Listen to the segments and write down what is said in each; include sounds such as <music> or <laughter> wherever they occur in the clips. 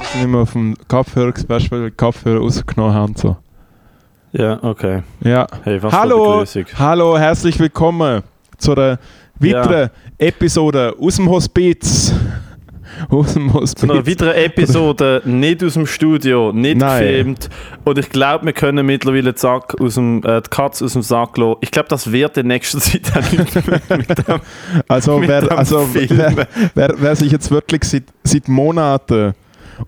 Ich nicht mehr auf dem Kopfhörer gespielt, weil Kopfhörer rausgenommen haben. So. Ja, okay. Ja. Hey, was Hallo, hallo, herzlich willkommen zu einer weiteren Episode aus dem Hospiz. <laughs> aus dem Hospiz. Zu einer weiteren Episode, nicht aus dem Studio, nicht Nein. gefilmt. Und ich glaube, wir können mittlerweile die, Sack aus dem, äh, die Katze aus dem Sack lassen. Ich glaube, das wird in nächster <laughs> Zeit auch nicht mehr mit dem. Also, mit wer, dem also wer, wer, wer sich jetzt wirklich seit, seit Monaten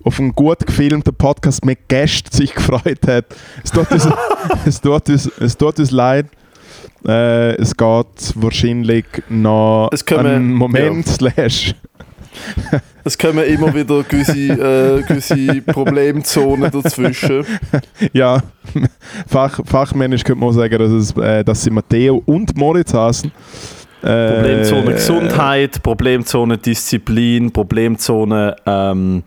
auf einen gut gefilmten Podcast mit Gästen sich gefreut hat, es tut uns, <laughs> es tut uns, es tut uns leid. Äh, es geht wahrscheinlich noch einen Moment, slash. Es kommen immer wieder gewisse, äh, gewisse Problemzonen dazwischen. <laughs> Ja, Fach, fachmännisch könnte man sagen, dass, es, äh, dass sie Matteo und Moritz heißen. Äh, Problemzone Gesundheit, Problemzone Disziplin, Problemzone ähm,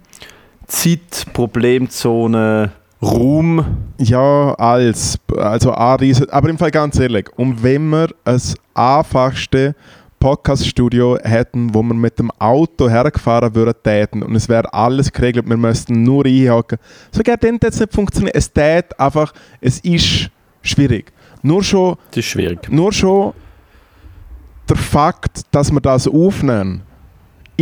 Zeit, Problemzone Ruhm. Ja, als. Also ein riesen, Aber im Fall ganz ehrlich, und wenn wir das einfachste Podcast-Studio hätten, wo wir mit dem Auto hergefahren würden, täten und es wäre alles geregelt, wir müssten nur einhaken. So geht dann das nicht funktionieren. Es tät einfach, es ist schwierig. Nur schon, Das ist schwierig. nur schon der Fakt, dass wir das aufnehmen,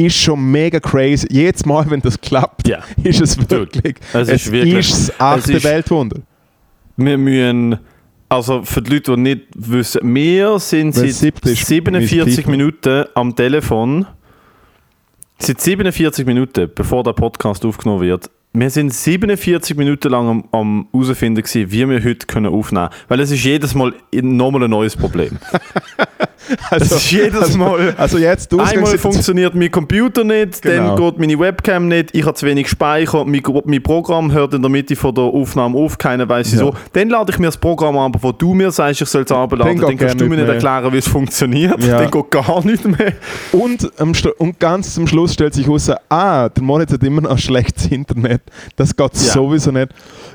ist schon mega crazy. Jedes Mal, wenn das klappt, Ja. <laughs> ist es wirklich. es ist wirklich- ist das achte es ist- Weltwunder. Wir müssen, also für die Leute, die nicht wissen, wir sind seit siebte ist 47 Miss People. Minuten am Telefon. Seit 47 Minuten, bevor der Podcast aufgenommen wird. Wir sind 47 Minuten lang am, am herausfinden, wie wir heute können aufnehmen können. Weil es ist jedes Mal nochmal ein neues Problem. <laughs> <laughs> Also, es ist jedes also, Mal... also jetzt Einmal funktioniert mein Computer nicht, Genau. dann geht meine Webcam nicht, ich habe zu wenig Speicher, mein, mein Programm hört in der Mitte von der Aufnahme auf, keiner weiß wieso. Ja. Dann lade ich mir das Programm an, wo du mir sagst, ich soll es abladen, Dann dann, kannst du mir nicht mehr. erklären, wie es funktioniert, Ja. dann geht gar nicht mehr. Und, und ganz zum Schluss stellt sich heraus, ah, der Moritz hat immer noch schlechtes Internet. Das geht Ja. sowieso nicht.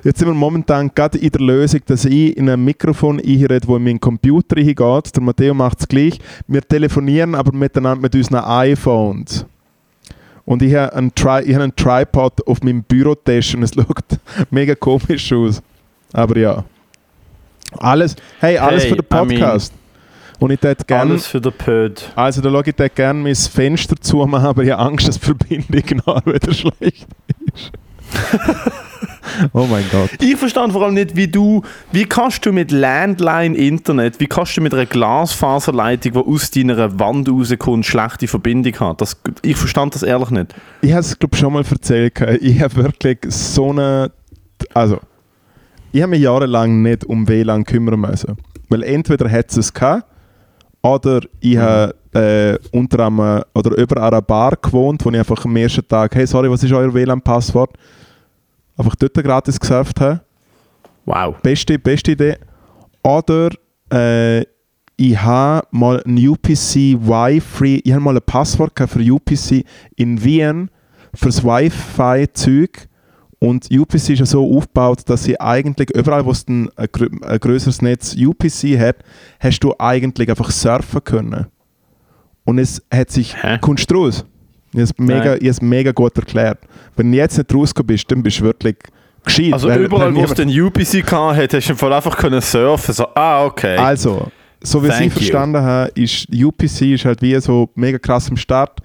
Jetzt sind wir momentan gerade in der Lösung, dass ich in ein Mikrofon einrede, wo in meinen Computer hingeht. Der Matteo macht es gleich. Wir telefonieren aber miteinander mit unseren iPhones. Und ich habe einen, Tri ich habe einen Tripod auf meinem Bürotisch und es <laughs> schaut mega komisch aus. Aber ja. Alles, hey, alles Hey, für den I mean- Podcast. und ich hätte gerne Alles für den Pöd. also da schaue ich gerne mein Fenster zu machen, aber ich habe Angst, dass die Verbindung <laughs> noch wieder schlecht ist. <laughs> oh mein Gott. Ich verstand vor allem nicht, wie du, wie kannst du mit Landline-Internet, wie kannst du mit einer Glasfaserleitung, die aus deiner Wand rauskommt, schlechte Verbindung haben? Das, ich verstand das ehrlich nicht. Ich habe es glaube schon mal erzählt. Ich habe wirklich so eine... Also, ich habe mich jahrelang nicht um WLAN kümmern müssen. Weil entweder hat es es gehabt, oder ich habe äh, unter einem, oder über einer Bar gewohnt, wo ich einfach am ersten Tag, hey, sorry, was ist euer WLAN-Passwort? Einfach dort gratis gesurft habe. Wow. Beste, beste Idee. Oder äh, ich habe mal ein UPC Wi-Fi, ich habe mal ein Passwort für UPC in Wien fürs Wi-Fi-Zeug. Und UPC ist ja so aufgebaut, dass sie eigentlich überall, wo es ein, ein, grö- ein größeres Netz UPC hat, hast du eigentlich einfach surfen können. Und es hat sich, du raus? Ich habe es mega, ich mega gut erklärt. Wenn du jetzt nicht rausgekommen bist, dann bist du wirklich gescheit. Also weil- überall, wo es den UPC hat, hast du Fall einfach können surfen. So, ah, okay. Also, so wie ich Thank you. verstanden habe, ist UPC ist halt wie so mega krass am Start.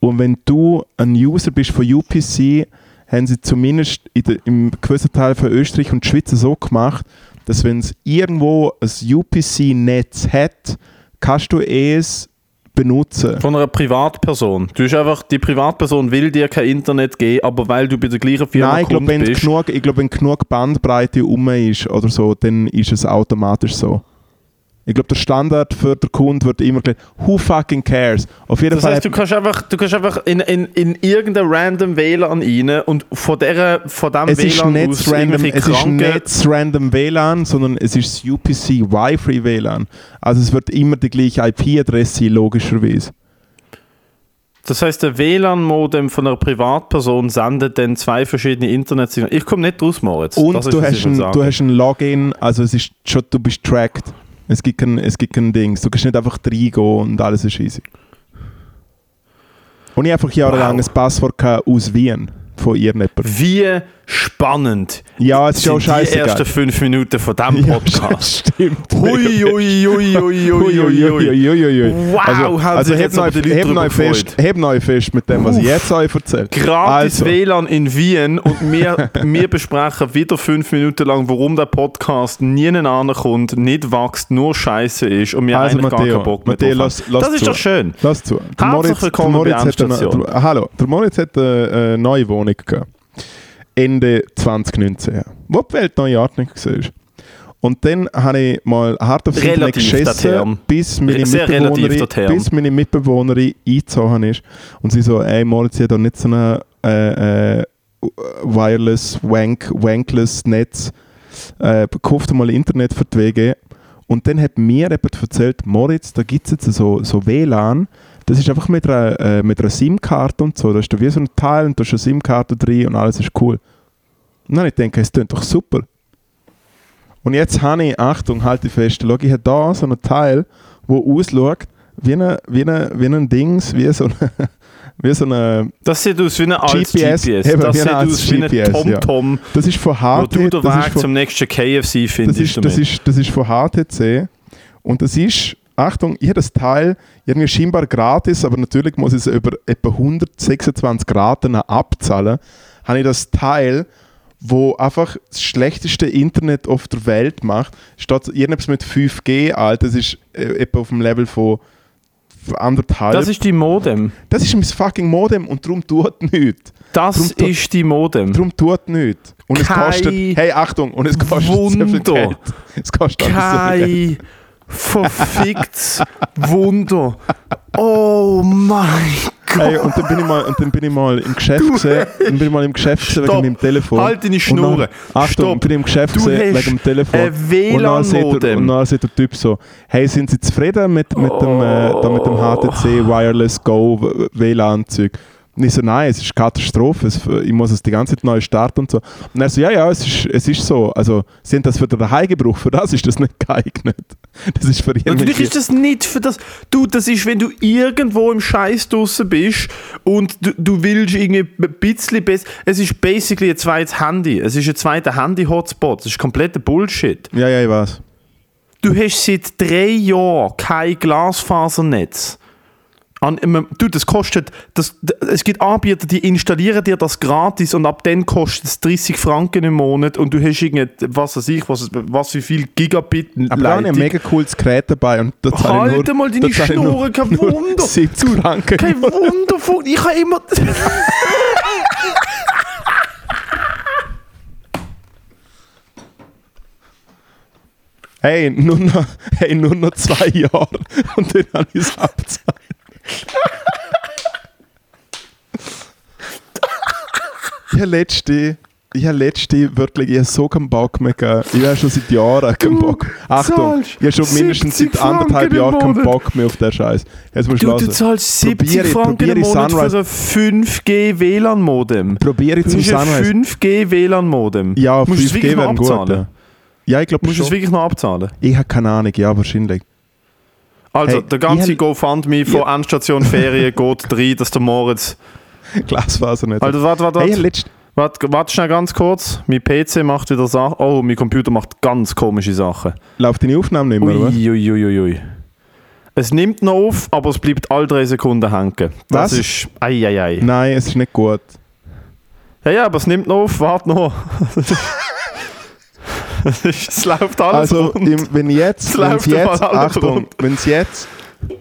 Und wenn du ein User bist von UPC, haben sie zumindest in der, im gewissen Teil von Österreich und Schweiz so gemacht, dass wenn es irgendwo ein UPC-Netz hat, kannst du es benutzen. Von einer Privatperson. Du hast einfach, die Privatperson will dir kein Internet geben, aber weil du bei der gleichen Firma Nein, ich glaube, wenn bist. genug, ich glaub, wenn genug Bandbreite um ist oder so, dann ist es automatisch so. Ich glaube, der Standard für den Kunden wird immer gleich, who fucking cares? Auf jeden Das Fall heißt, du kannst einfach, du kannst einfach in, in, in irgendein random WLAN rein und von, der, von dem es ist WLAN nicht das random, es ist nicht das random WLAN, sondern es ist das UPC Wi-Fi WLAN. Also es wird immer die gleiche IP-Adresse sein, logischerweise. Das heißt, der WLAN-Modem von einer Privatperson sendet dann zwei verschiedene Internetsignale. Ich komme nicht raus, Moritz. Und ist, du hast, ein, du hast ein Login, also es ist schon, du bist tracked. Es gibt kein, es gibt kein Dings. Du kannst nicht einfach reingehen und alles ist easy. Und ich einfach jahrelang Wow. ein Passwort aus Wien. von irgendjemandem. Wie spannend Ja, es ist auch sind die ersten fünf Minuten von diesem Ja, Podcast. stimmt. Hui, hui, hui, hui, hui, hui. Wow, also, haben also hebt euch, euch fest, hebt euch fest mit dem, was ich jetzt euch erzähle. Gratis Also. WLAN in Wien und wir, wir besprechen wieder fünf Minuten lang, warum der Podcast nie ankommt, nicht wächst, nur scheiße ist und wir Also eigentlich gar Matteo, keinen Bock mehr Matteo, lass- lass Das ist zu. doch schön. Lass zu. Der Herzlich Moritz, willkommen der Moritz bei hat eine, Endstation. der, Hallo, der Moritz hat eine, neue Wohnung gehabt. Ende 2019. Wo die Welt in Ordnung war. Und dann habe ich mal hart aufs Internet geschissen, bis meine, Sehr Mitbewohnerin, bis meine Mitbewohnerin eingezogen ist. Und sie so, ey Moritz, ich habe da nicht so ein äh, äh, wireless, wank, wankless Netz. Äh, kauft mal Internet für die WG. Und dann hat mir jemand erzählt, Moritz, da gibt es jetzt so, so WLAN, das ist einfach mit einer, äh, mit einer SIM-Karte und so. Da ist da wie so ein Teil und da ist eine SIM-Karte drin und alles ist cool. Und dann ich gedacht, es klingt doch super. Und jetzt habe ich, Achtung, halte fest, schau, ich habe da so ein Teil, wo ausschaut, wie ein, wie ein, wie ein Dings, wie so eine, <laughs> wie so eine Das sieht aus wie ein altes GPS, GPS. eben, Das wie ein sieht aus wie ein GPS, ja. TomTom, das ist von wo du HTC, den das ist Weg von, zum nächsten KFC das findest. ist, das, ist, das ist von HTC und das ist, Achtung, ich habe das Teil irgendwie scheinbar gratis, aber natürlich muss ich es über etwa 126 Raten abzahlen, habe ich das Teil, wo einfach das schlechteste Internet auf der Welt macht, statt irgendetwas mit 5G, Alter, das ist äh, etwa auf dem Level von anderthalb. das ist die Modem. das ist mein fucking Modem und darum tut nichts. Das Drum ist die Modem. Darum tut nichts. Und es Kein kostet, hey Achtung, und es kostet sehr viel Wunder. Geld. Es kostet alles sehr viel Geld. Verficktes Wunder. Oh mein Hey, Gott. und dann bin ich mal, und dann bin ich mal im Geschäft gesehen, dann bin ich mal im Geschäft gesehen wegen meinem Telefon. Halt deine Und Schnurre. dann- Achtung, Stopp. bin ich im Geschäft gesehen wegen dem Telefon. ein und dann sieht der, und dann sieht der Typ so, hey, sind Sie zufrieden mit, mit, dem, äh, da mit dem Oh. HTC Wireless Go WLAN-Zeug? Und ich so, nein, es ist Katastrophe, ich muss es die ganze Zeit neu starten und so. Und er so, ja, ja, es ist, es ist so, also sind das für den Daheimgebrauch, für das ist das nicht geeignet. <laughs> Das ist für Natürlich ist das nicht für das. Du, das ist, wenn du irgendwo im Scheiß draussen bist und du, du willst irgendwie ein bisschen besser. Es ist basically ein zweites Handy. Es ist ein zweiter Handy-Hotspot. Das ist kompletter Bullshit. Ja, ja, ich weiß. Du hast seit drei Jahren kein Glasfasernetz. An, du, das kostet, das, es gibt Anbieter, die installieren dir das gratis und ab dann kostet es 30 Franken im Monat und du hast irgendwie, was weiß ich, was, was wie viel Gigabit Aber da habe ich ein mega cooles Gerät dabei und da zahle ich Halt nur, mal deine da zahle ich nur- Schnurre, kein <laughs> Wunder. 70 Franken. Kein Wunder von. Ich habe immer. Hey, nur noch, hey, nur noch zwei Jahre und dann habe ich es abgezahlt. Ich habe letzte, ich habe letzte wirklich, ich habe so keinen Bock mehr gehabt. Ich habe schon seit Jahren keinen Du Bock. Achtung, ich habe schon mindestens 70 seit anderthalb im Jahren keinen Monat. Bock mehr auf den Scheiß. Jetzt musst du Du, du hören. zahlst 70 Probiere- Franken im probiere Monat für Sunrise- so ein 5G WLAN-Modem. Probiere ich zum Sunrise. 5G WLAN-Modem. Ja, Musst du es 5G wirklich noch wären gut. Ja, ich glaube Musst du es wirklich noch abzahlen? Ich habe keine Ahnung, ja, wahrscheinlich. Also, Hey, der ganze GoFundMe von Endstation Ferien <laughs> geht rein, dass der Moritz. Glasfaser nicht. Also, warte, warte, hey, warte. letzt- Warte, warte schnell ganz kurz. Mein PC macht wieder Sachen. Oh, mein Computer macht ganz komische Sachen. läuft deine Aufnahme nicht mehr, oder was? Uiuiuiui. Es nimmt noch auf, aber es bleibt alle drei Sekunden hängen. Das Was? ist. Eieiei. Nein, es ist nicht gut. Ja, ja, aber es nimmt noch auf. Warte noch. <laughs> <laughs> es, läuft alles Also, rund. im, wenn jetzt, Es wenn läuft es jetzt, Achtung, rund. wenn es jetzt,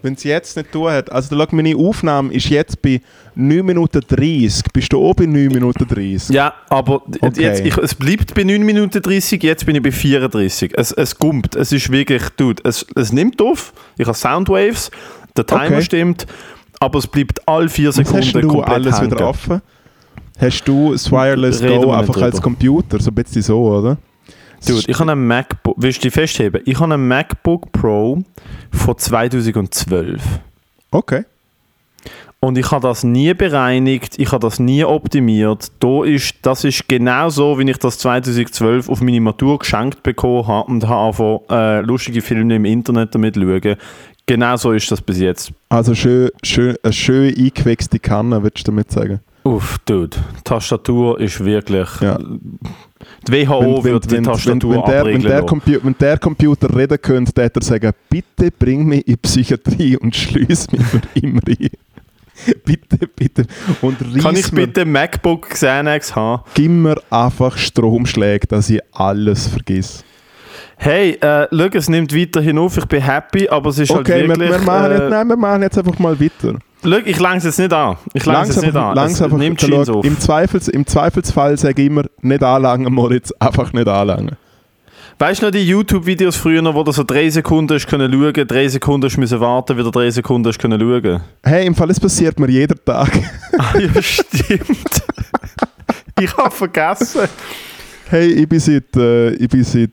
wenn es jetzt nicht tun hat, also schau, meine Aufnahme ist jetzt bei 9 Minuten 30. Bist du oben bei 9 Minuten 30? Ja, aber Okay. jetzt, ich, es bleibt bei 9 Minuten 30, jetzt bin ich bei 34. Es, es kommt, es ist wirklich, dude, es, es nimmt auf, ich habe Soundwaves, der Timer Okay. stimmt, aber es bleibt alle 4 Was hast Sekunden du komplett alles hängen. wieder offen? Hast du das Wireless Reden Go einfach als. Computer? So ein bisschen so, oder? Dude, ich habe einen MacBook, willst du dich festheben? Ich habe einen MacBook Pro von 2012. Okay. Und ich habe das nie bereinigt, ich habe das nie optimiert. Da ist, das ist genau so, wie ich das 2012 auf meine Matur geschenkt bekommen habe und habe einfach äh, lustige Filme im Internet damit schauen. Genau so ist das bis jetzt. Also schön, schön, eine schön eingewichste Kanne, würdest du damit sagen? Uff, dude. Tastatur ist wirklich. Ja. Die WHO wird die Tastatur wenn, der, wenn, der lassen. Compu wenn der Computer reden könnte, hätte er sagen, bitte bring mich in die Psychiatrie und schließ mich für immer ein. <laughs> bitte, bitte. Und Kann ich bitte MacBook Xanax haben? gib mir einfach Stromschläge, dass ich alles vergiss. Hey, äh, schau, es nimmt weiterhin auf, ich bin happy, aber es ist Okay, halt wir, wirklich... wir, machen äh, nein, wir machen jetzt einfach mal weiter. Schau, ich es jetzt nicht an. Ich lang es jetzt nicht an. langsam Es nimmt Jeans auf. Im, Zweifels, Im Zweifelsfall sage ich immer, nicht anlangen, Moritz, einfach nicht anlangen. Weißt du noch die YouTube-Videos früher, wo du so drei Sekunden hast können schauen, drei Sekunden hast müssen warten, wieder drei Sekunden hast können schauen? Hey, im Fall, es passiert mir jeden Tag. <laughs> Ah, ja, stimmt. ich habe vergessen. Hey, ich bin seit, äh, ich bin seit,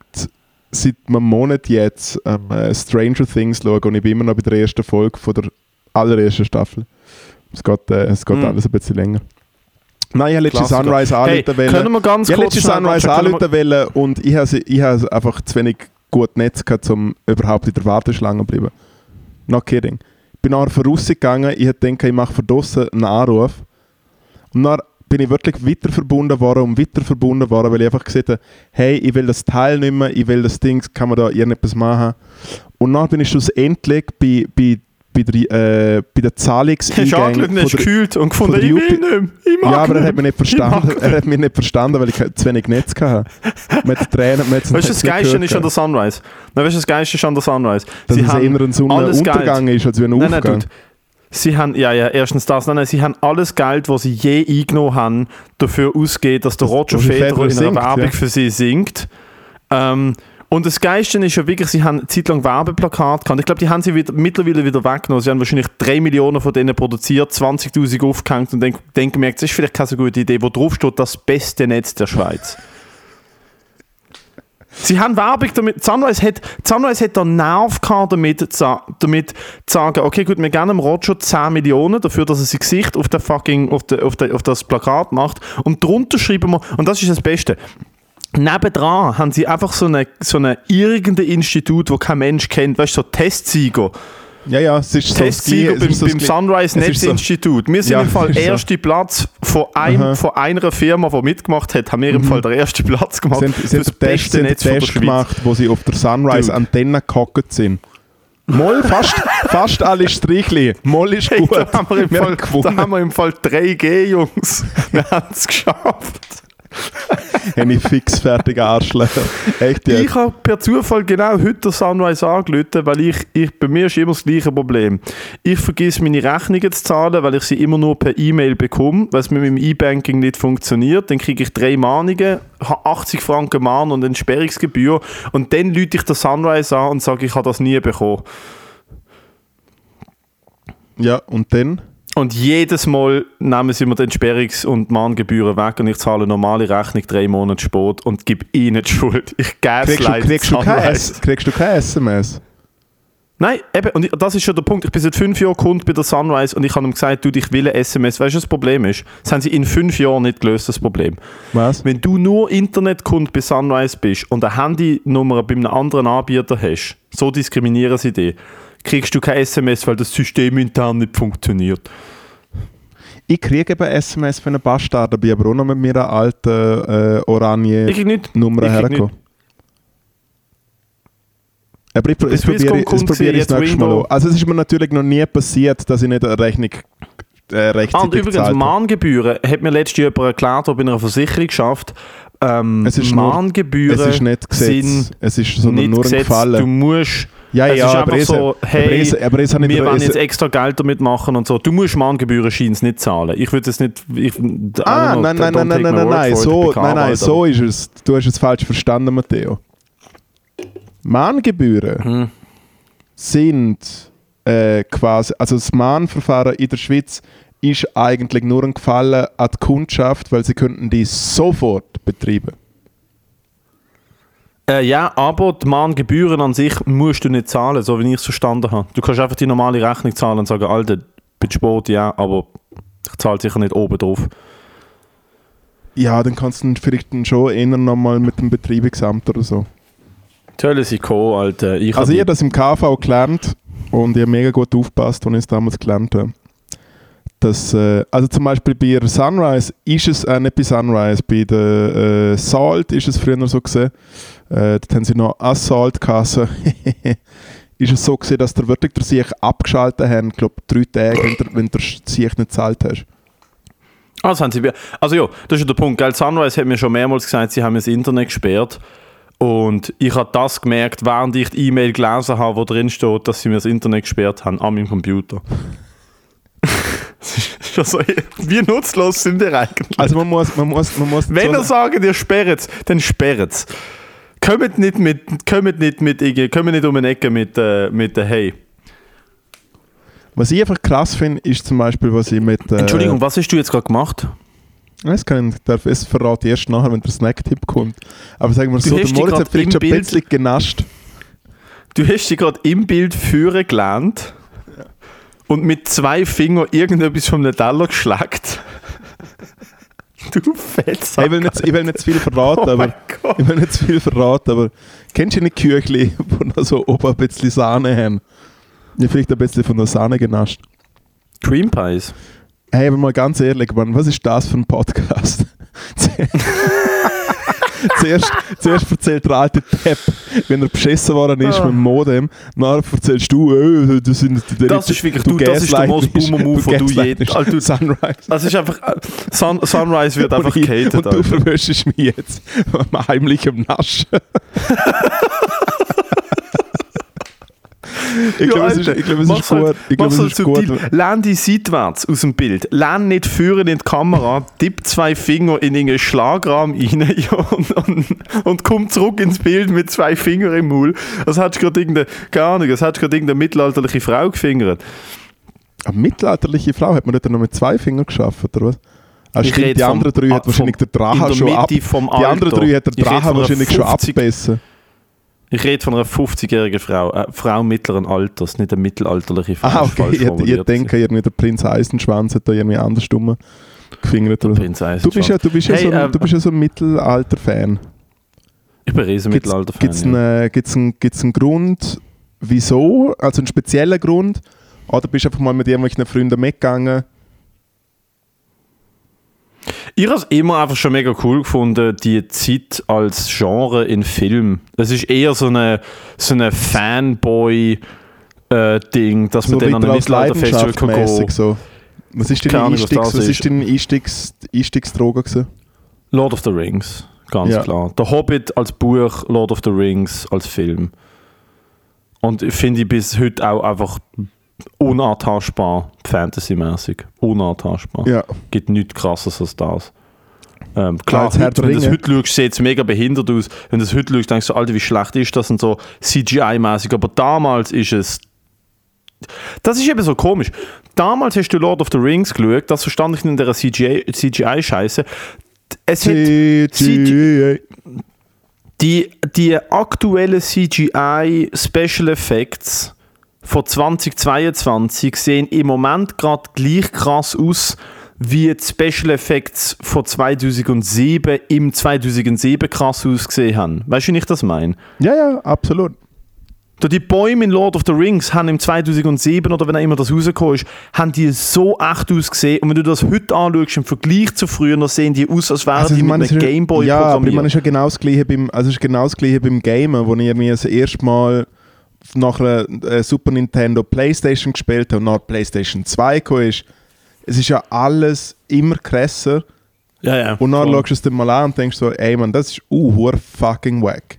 seit einem Monat jetzt ähm, äh, Stranger Things schauen und ich bin immer noch bei der ersten Folge von der allerersten Staffel. Es geht, äh, es geht Mhm. alles ein bisschen länger. Nein, ich habe letztes. Sunrise Hey, anrufen wollen. können wir ganz Ich habe kurz letztes schnell- Sunrise wir- anrufen wollen und ich habe, ich habe einfach zu wenig gut Netz gehabt, um überhaupt in der Warteschlange zu bleiben. No kidding. Ich bin nachher vorausgegangen, ich hätte gedacht, ich mache von draussen einen Anruf. Und dann bin ich wirklich weiter verbunden worden und weiter verbunden worden, weil ich einfach gesagt habe, hey, ich will das Teil nicht mehr, ich will das Ding, kann man da irgendetwas machen. Und dann bin ich schlussendlich bei, bei, bei, der, äh, bei der Hast du Zahlungseingänge angeschaut, hast von der- gekühlt und gefunden, ich will nicht mehr. Ich mag ja, aber er hat mich nicht Ich verstanden. Er hat mich nicht verstanden, weil ich zu wenig Netz hatte. Mit Tränen, hat's- Weißt du, das Geilste ist an der Sunrise? Nein, weißt du, das Geilste ist an der Sunrise? Dass Sie es haben eher ein Sonnenuntergang ist, als wie ein Nein, nein, Aufgang. Sie haben, ja, ja, erstens das, nein, nein, sie haben alles Geld, das sie je eingenommen haben, dafür ausgegeben, dass der Roger der Federer in einer Werbung ja. für sie singt. Ähm, und das Geilste ist ja wirklich, sie haben eine Zeit lang Werbeplakate gehabt. Ich glaube, die haben sie wieder, mittlerweile wieder weggenommen. Sie haben wahrscheinlich 3 Millionen von denen produziert, 20.000 aufgehängt und dann, dann gemerkt, das ist vielleicht keine so gute Idee, wo drauf steht, das beste Netz der Schweiz. Sie haben Werbung damit. Sunrise hat, Sunrise hat den Nerv gehabt, damit, zu, damit zu sagen, okay, gut, wir geben dem Roger 10 Millionen dafür, dass er sein Gesicht auf, der fucking, auf, der, auf, der, auf das Plakat macht. Und drunter schreiben wir, und das ist das Beste, Nebendran haben sie einfach so eine, so eine irgendein Institut, wo kein Mensch kennt, weißt du, so Testsieger. Ja, ja, es ist so das Testsieger Gleiche- beim, so beim das Sunrise ist so- Netzinstitut. Wir sind Ja, im Fall ist so. erster Platz von, einem, Aha. von einer Firma, die mitgemacht hat, haben wir im Fall den ersten Platz gemacht fürs den Test, beste den Netz Test gemacht, wo sie auf der Sunrise. Antenne gehockt sind. Moll, fast, <laughs> fast alle Strichli. Moll ist Hey, gut. da, haben wir im Wir Fall, haben da haben wir im Fall 3G, Jungs. Wir haben es geschafft. <laughs> Habe ich fix fertig Arschlöcher. Echt jetzt. Ich habe per Zufall genau heute den Sunrise angerufen, weil ich, ich, bei mir ist immer das gleiche Problem. Ich vergesse meine Rechnungen zu zahlen, weil ich sie immer nur per E-Mail bekomme, weil es mit meinem E-Banking nicht funktioniert. Dann kriege ich drei Mahnungen, habe 80 Franken Mahn und Entsperrungsgebühr und dann lüte ich den Sunrise an und sage, ich habe das nie bekommen. Ja, und dann? Und jedes Mal nehmen sie mir die Entsperrungs- und Mahngebühren weg und ich zahle normale Rechnung drei Monate spät und gebe ihnen die Schuld. <laughs> Ich Kriegst du, gaslight kriegst, kriegst du kein SMS? Nein, eben, und das ist schon der Punkt. Ich bin seit fünf Jahren Kunde bei der Sunrise und ich habe ihm gesagt, du, ich will ein SMS. Weißt du, was das Problem ist? Das haben sie in fünf Jahren nicht gelöst, das Problem. Was? Wenn du nur Internetkunde bei Sunrise bist und eine Handynummer bei einem anderen Anbieter hast, so diskriminieren sie dich, kriegst du kein SMS, weil das System intern nicht funktioniert. Ich kriege eben SMS für einen Bastard, aber auch noch mit meiner alten äh, Oranje Ich. Nummer ich hergekommen. Aber ich, bin ich probiere es ich jetzt das nächste Mal auch. Also es ist mir natürlich noch nie passiert, dass ich nicht eine Rechnung äh, Ah, und rechtzeitig übrigens, habe. Mahngebühren hat mir letztens jemand erklärt, der bei einer Versicherung schafft. Ähm, Es ist nur- Mahngebühren Es ist nicht Gesetz, sind es ist sondern nicht nur ein Gesetz. Gefallen. Du musst. Ja, es ja, ist aber so, aber hey, aber ich wir wollen jetzt extra Geld damit machen und so. Du musst Mahngebühren scheins nicht zahlen. Ich würde es nicht. Ich, Ah, know, nein, nein, nein, nein, nein, nein, nein, so, nein, nein, so ist es. Du hast es falsch verstanden, Matteo. Mahngebühren Hm. sind äh, quasi, also das Mahnverfahren in der Schweiz ist eigentlich nur ein Gefallen an die Kundschaft, weil sie könnten die sofort betreiben. Äh, ja, aber die Mahngebühren an sich musst du nicht zahlen, so wie ich es verstanden habe. Du kannst einfach die normale Rechnung zahlen und sagen, Alter, bin spät, ja, aber ich zahle sicher nicht oben drauf. Ja, dann kannst du vielleicht dann schon eher nochmal mit dem Betreibungsamt oder so. Sollen sie kommen, Alter. Ich Also ich habe das im KV gelernt und ich habe mega gut aufgepasst, als ich es damals gelernt habe. dass, äh, also zum Beispiel bei der Sunrise ist es, äh, nicht bei Sunrise, bei der äh, Salt ist es früher so gesehen, äh, dort haben sie noch Assault-Kasse, <laughs> ist es so gesehen, dass der wirklich der sich abgeschaltet haben, ich glaube drei Tage, wenn du wenn der sich nicht gezahlt hast. Also, haben sie, also ja, das ist der Punkt. Gell? Sunrise hat mir schon mehrmals gesagt, sie haben das Internet gesperrt. Und ich habe das gemerkt, während ich die E-Mail gelesen habe, wo drin steht, dass sie mir das Internet gesperrt haben an meinem Computer. <laughs> Das ist schon so, wie nutzlos sind ihr eigentlich? Also man muss, man muss, man muss Wenn so- ihr sagt, ihr sperrt dann sperrt es. Kommt nicht mit, kommt nicht mit, kommt nicht um eine Ecke mit, äh, mit äh, hey. Was ich einfach krass finde, ist zum Beispiel, was ich mit... Äh, Entschuldigung, was hast du jetzt gerade gemacht? Das kann ich, darf es verrate ich erst nachher, wenn der Snack-Tipp kommt. Aber sagen wir Du so, hast der Moritz hat vielleicht im schon ein Bild- bisschen genascht. Du hast dich gerade im Bild führen gelernt und mit zwei Fingern irgendetwas vom Teller geschlagt. <laughs> du Fettsack. Ich will, nicht, ich will nicht zu viel verraten, Oh aber... Ich will nicht zu viel verraten, aber... Kennst du nicht Küchli, <laughs> die noch so oben ein bisschen Sahne haben? Ich habe vielleicht ein bisschen von der Sahne genascht. Cream Pies. Hey, aber mal ganz ehrlich, Mann, was ist das für ein Podcast? <laughs> zuerst, zuerst erzählt der alte Depp, wenn er beschissen worden ist Ah. mit dem Modem. Nachher erzählst du, äh, das sind die Das ist wirklich- du- das ist der most gaslightest- Boomer-Move, den du je- gaslightest Alter, du- Sunrise. Das ist einfach. äh, Sun, Sunrise wird <laughs> einfach gehatet. und du verwöschst mich jetzt <laughs> heimlich am Naschen. <laughs> ich glaube, es ist, ich glaub, es ist gut. halt- Ich glaube, mach's es halt ist gut. subtil. Lehn dich seitwärts aus dem Bild. Lehn nicht führen in die Kamera, <laughs> tipp zwei Finger in einen Schlagrahmen rein <laughs> ja, und, und, und komm zurück ins Bild mit zwei Fingern im Maul. Das hat gerade irgendeine, keine Ahnung, das hat gerade irgendeine mittelalterliche Frau gefingert. Eine mittelalterliche Frau hat man dort noch mit zwei Fingern geschafft, oder was? Ich stimmt, die anderen drei hat ah, wahrscheinlich der Drache schon ab. Mitte vom Die anderen drei hat der Drache wahrscheinlich schon 50 abgebissen. Ich rede von einer 50-jährigen Frau, eine Frau mittleren Alters, nicht eine mittelalterliche Frau. Ah, okay. ich formuliert. denke, irgendwie der Prinz Eisenschwanz hat da irgendwie anders dumm gefingert. Oder. Prinz Du bist ja, du bist ja, Hey, so, ein, du bist ja so ein Mittelalter-Fan. Ich bin riesen Gibt Mittelalter-Fan. es ja. einen, äh, gibt's einen, gibt's einen Grund, wieso? Also einen speziellen Grund? Oder bist du einfach mal mit irgendwelchen Freunden mitgegangen? Ich habe es immer einfach schon mega cool gefunden, die Zeit als Genre in Film. Es ist eher so eine, so eine Fanboy-Ding, dass So man dann an einem aus Mittelalter-Festival kann Leidenschaft gehen so. Was ist deine, was Einstiegs, was ist. ist deine Einstiegs, Einstiegsdroge gewesen? Lord of the Rings, ganz Ja. klar. Der Hobbit als Buch, Lord of the Rings als Film. Und ich finde ich bis heute auch einfach unantastbar, Fantasy-mäßig. Unantastbar. Ja. gibt nichts krasses als das. Ähm, Ja, klar, Herr heute, wenn du das heute schaust, sieht es mega behindert aus. Wenn du das heute schaust, denkst du, Alter, wie schlecht ist das und so CGI-mäßig. Aber damals ist es. Das ist eben so komisch. Damals hast du Lord of the Rings geschaut, das verstand ich nicht in der CGI-Scheiße. Es hat CGI. die, die aktuellen CGI Special Effects von 2022 sehen im Moment gerade gleich krass aus wie die Special Effects von 2007 im 2007 krass ausgesehen haben. Weißt du, wie ich das meine? Ja, ja, absolut. Die Bäume in Lord of the Rings haben im 2007 oder wenn auch immer das rausgekommen ist, haben die so echt ausgesehen. Und wenn du das heute anschaust im Vergleich zu früher, dann sehen die aus, als wären Also, die mit einem Gameboy ja, aber ich programmiert. meine, es ist ja genau das gleiche beim, also ist genau das gleiche beim Gamen, wo ich irgendwie das erste Mal nach einer äh, Super Nintendo Playstation gespielt habe und nach Playstation 2 gekommen ist. Es ist ja alles immer krasser ja, ja, und dann voll. schaust du es dir mal an und denkst so, ey man, das ist uh, fucking wack.